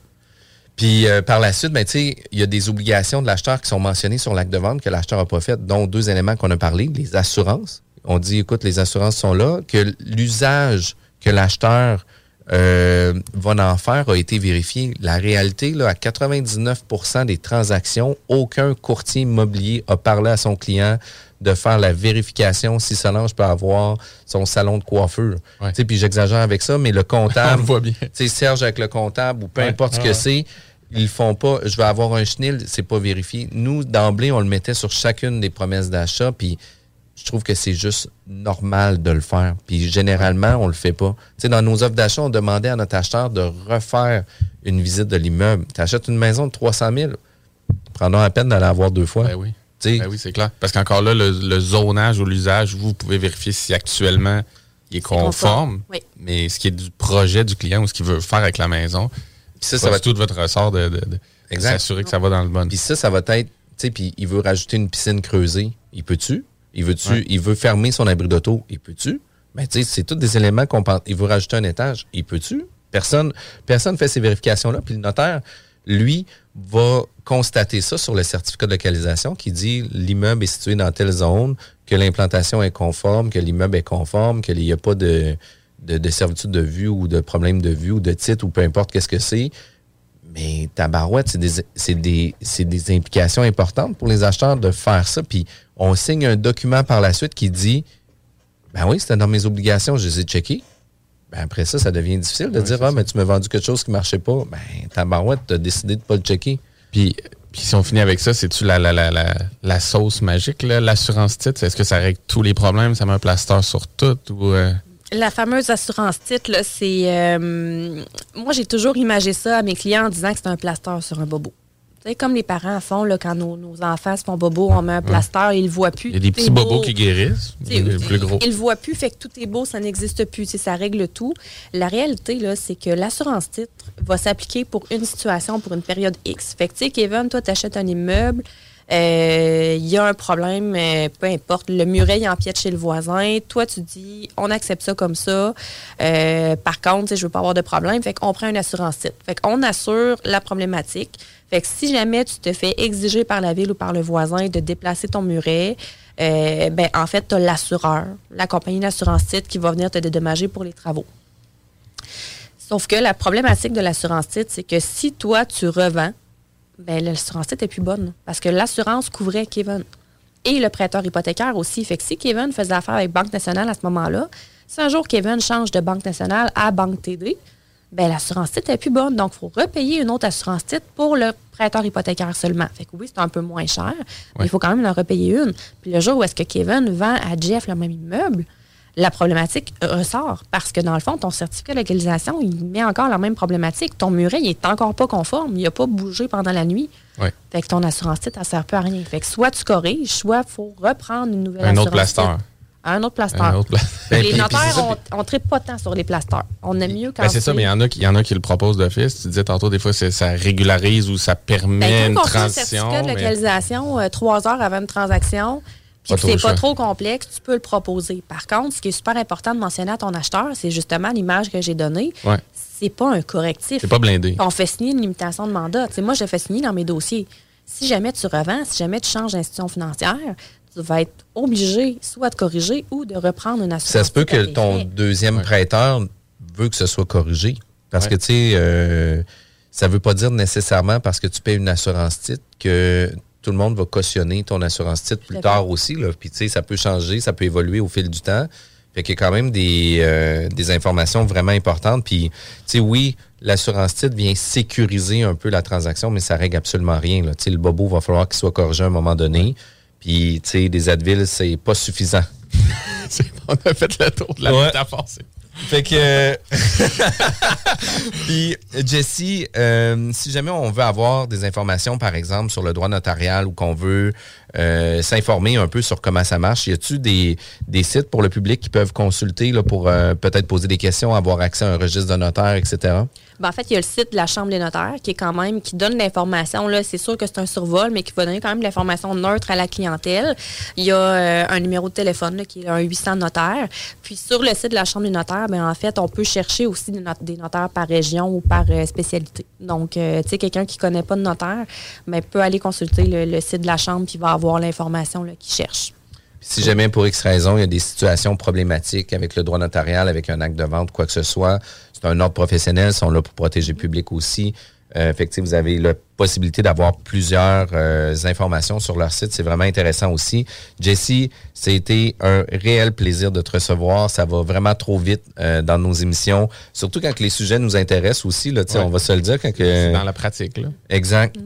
Puis euh, par la suite, ben, tu sais, il y a des obligations de l'acheteur qui sont mentionnées sur l'acte de vente que l'acheteur n'a pas fait, dont deux éléments qu'on a parlé, les assurances. On dit, écoute, les assurances sont là, que l'usage que l'acheteur euh, va en faire a été vérifié. La réalité, là, à 99% des transactions, aucun courtier immobilier a parlé à son client de faire la vérification si Solange peut avoir son salon de coiffure. Ouais. Puis j'exagère avec ça, mais le comptable (laughs) le voit bien. tu sais, Serge avec le comptable ou peu Ouais, importe ce que c'est, ils font pas. Je vais avoir un chenil, c'est pas vérifié. Nous, d'emblée, on le mettait sur chacune des promesses d'achat, puis je trouve que c'est juste normal de le faire. Puis généralement, on le fait pas. Tu sais, dans nos offres d'achat, on demandait à notre acheteur de refaire une visite de l'immeuble. Tu achètes une maison de 300 000, prends à peine d'aller la voir deux fois. Ben oui. Ben oui, c'est clair. Parce qu'encore là, le, le zonage ou l'usage, vous pouvez vérifier si actuellement il est conforme. conforme, oui. Mais ce qui est du projet du client ou ce qu'il veut faire avec la maison, puis ça, ça, va va tout de votre ressort de, de, de- de Exact. s'assurer que ça va dans le bon. Puis ça, ça va être, tu sais, puis il veut rajouter une piscine creusée. Il peut-tu? Il veut-tu? Ouais. Il veut fermer son abri d'auto. Il peut-tu? Ben, tu sais, c'est tous des éléments qu'on pense. Il veut rajouter un étage. Il peut-tu? Personne, personne fait ces vérifications-là. Puis le notaire, lui, va constater ça sur le certificat de localisation qui dit l'immeuble est situé dans telle zone, que l'implantation est conforme, que l'immeuble est conforme, qu'il n'y a pas de, de, de servitude de vue ou de problème de vue ou de titre ou peu importe qu'est-ce que c'est. Mais tabarouette, c'est des, des implications importantes pour les acheteurs de faire ça. Puis on signe un document par la suite qui dit Ben oui, c'était dans mes obligations, je les ai checkées. Ben après ça, ça devient difficile de dire Ah, mais tu m'as vendu quelque chose qui ne marchait pas. Ben, tabarouette, tu as décidé de ne pas le checker. Puis, puis si on finit avec ça, c'est-tu la, la, la, la, la sauce magique, l'assurance titre? Est-ce que ça règle tous les problèmes? Ça met un plaster sur tout? Ou, euh, La fameuse assurance titre, là, c'est. euh, moi, j'ai toujours imagé ça à mes clients en disant que c'est un plaster sur un bobo. Sais, comme les parents font là, quand nos, nos enfants se font bobo, on met un plaster, ils le voient plus. il y a des petits beau. bobos qui guérissent, les plus gros. Ils le voient plus, fait que tout est beau, ça n'existe plus. Ça règle tout. La réalité, là, c'est que l'assurance titre va s'appliquer pour une situation, pour une période X. Fait que, tu sais, Kevin, toi, tu achètes un immeuble, euh, il y a un problème, euh, peu importe, le muret il empiète chez le voisin. Toi, tu dis, on accepte ça comme ça. Euh, par contre, je veux pas avoir de problème. Fait qu'on prend une assurance titre. Fait qu'on assure la problématique. Fait que si jamais tu te fais exiger par la ville ou par le voisin de déplacer ton muret, euh, ben, en fait, tu as l'assureur, la compagnie d'assurance titre qui va venir te dédommager pour les travaux. Sauf que la problématique de l'assurance titre, c'est que si toi, tu revends, ben, l'assurance titre est plus bonne. Parce que l'assurance couvrait Kevin. Et le prêteur hypothécaire aussi. Fait que si Kevin faisait affaire avec Banque nationale à ce moment-là, si un jour Kevin change de Banque nationale à Banque TD, ben, l'assurance titre est plus bonne. Donc, il faut repayer une autre assurance titre pour le prêteur hypothécaire seulement. Fait que oui, c'est un peu moins cher, mais il faut quand même en repayer une. Puis le jour où est-ce que Kevin vend à Jeff le même immeuble, la problématique ressort. Parce que dans le fond, ton certificat de localisation, il met encore la même problématique. Ton muret, il est encore pas conforme. Il n'a pas bougé pendant la nuit. Ouais. Fait que ton assurance titre, elle sert plus à rien. Fait que soit tu corriges, soit il faut reprendre une nouvelle Un assurance autre plaster. Un autre plaster. Un autre pla- (laughs) Ben, les puis notaires, on, on tripe pas tant sur les plasters. On aime mieux quand Ben, c'est ça, mais il y en a qui, y en a qui le proposent d'office. Tu disais tantôt, des fois, ça régularise ou ça permet Ben, une quand on fait un transition. certificat de localisation euh, trois heures avant une transaction, puis c'est pas trop complexe, tu peux le proposer. Par contre, ce qui est super important de mentionner à ton acheteur, c'est justement l'image que j'ai donnée. Ouais. C'est pas un correctif. C'est pas blindé. On fait signer une limitation de mandat. Moi, je fais signer dans mes dossiers. Si jamais tu revends, si jamais tu changes d'institution financière, tu vas être obligé soit de corriger ou de reprendre une assurance. Ça se peut que ton deuxième prêteur veut que ce soit corrigé. Parce Ouais. que, tu sais, euh, ça veut pas dire nécessairement parce que tu payes une assurance titre que tout le monde va cautionner ton assurance titre plus tard aussi. Là. Puis, tu sais, ça peut changer, ça peut évoluer au fil du temps. Fait qu'il y a quand même des, euh, des informations vraiment importantes. Puis, tu sais, oui, l'assurance titre vient sécuriser un peu la transaction, mais ça règle absolument rien. Là. Tu sais, le bobo va falloir qu'il soit corrigé à un moment donné. Puis, tu sais, des Advil, c'est pas suffisant. (laughs) On a fait le tour de la Ouais. métaphore. Fait que. (laughs) Puis, Jessie, euh, si jamais on veut avoir des informations, par exemple, sur le droit notarial ou qu'on veut euh, s'informer un peu sur comment ça marche, y a-tu des, des sites pour le public qui peuvent consulter là, pour euh, peut-être poser des questions, avoir accès à un registre de notaire, etc.? Ben, en fait, il y a le site de la Chambre des notaires qui est quand même, qui donne l'information. C'est sûr que c'est un survol, mais qui va donner quand même l'information neutre à la clientèle. Il y a euh, un numéro de téléphone qui est un 800 notaires. Puis sur le site de la Chambre des notaires, ben, en fait, on peut chercher aussi des, not- des notaires par région ou par euh, spécialité. Donc, euh, tu sais, quelqu'un qui connaît pas de notaire, ben, peut aller consulter le, site de la Chambre puis va avoir l'information qu'il cherche. Si jamais, pour X raison, il y a des situations problématiques avec le droit notarial, avec un acte de vente, quoi que ce soit, c'est un ordre professionnel, ils sont là pour protéger le public aussi. Euh, fait que, tu sais, vous avez la possibilité d'avoir plusieurs euh, informations sur leur site. C'est vraiment intéressant aussi. Jessie, c'était un réel plaisir de te recevoir. Ça va vraiment trop vite euh, dans nos émissions, surtout quand les sujets nous intéressent aussi. Là, tu sais, Ouais. On va se le dire. Quand que... C'est dans la pratique. Là. Exact.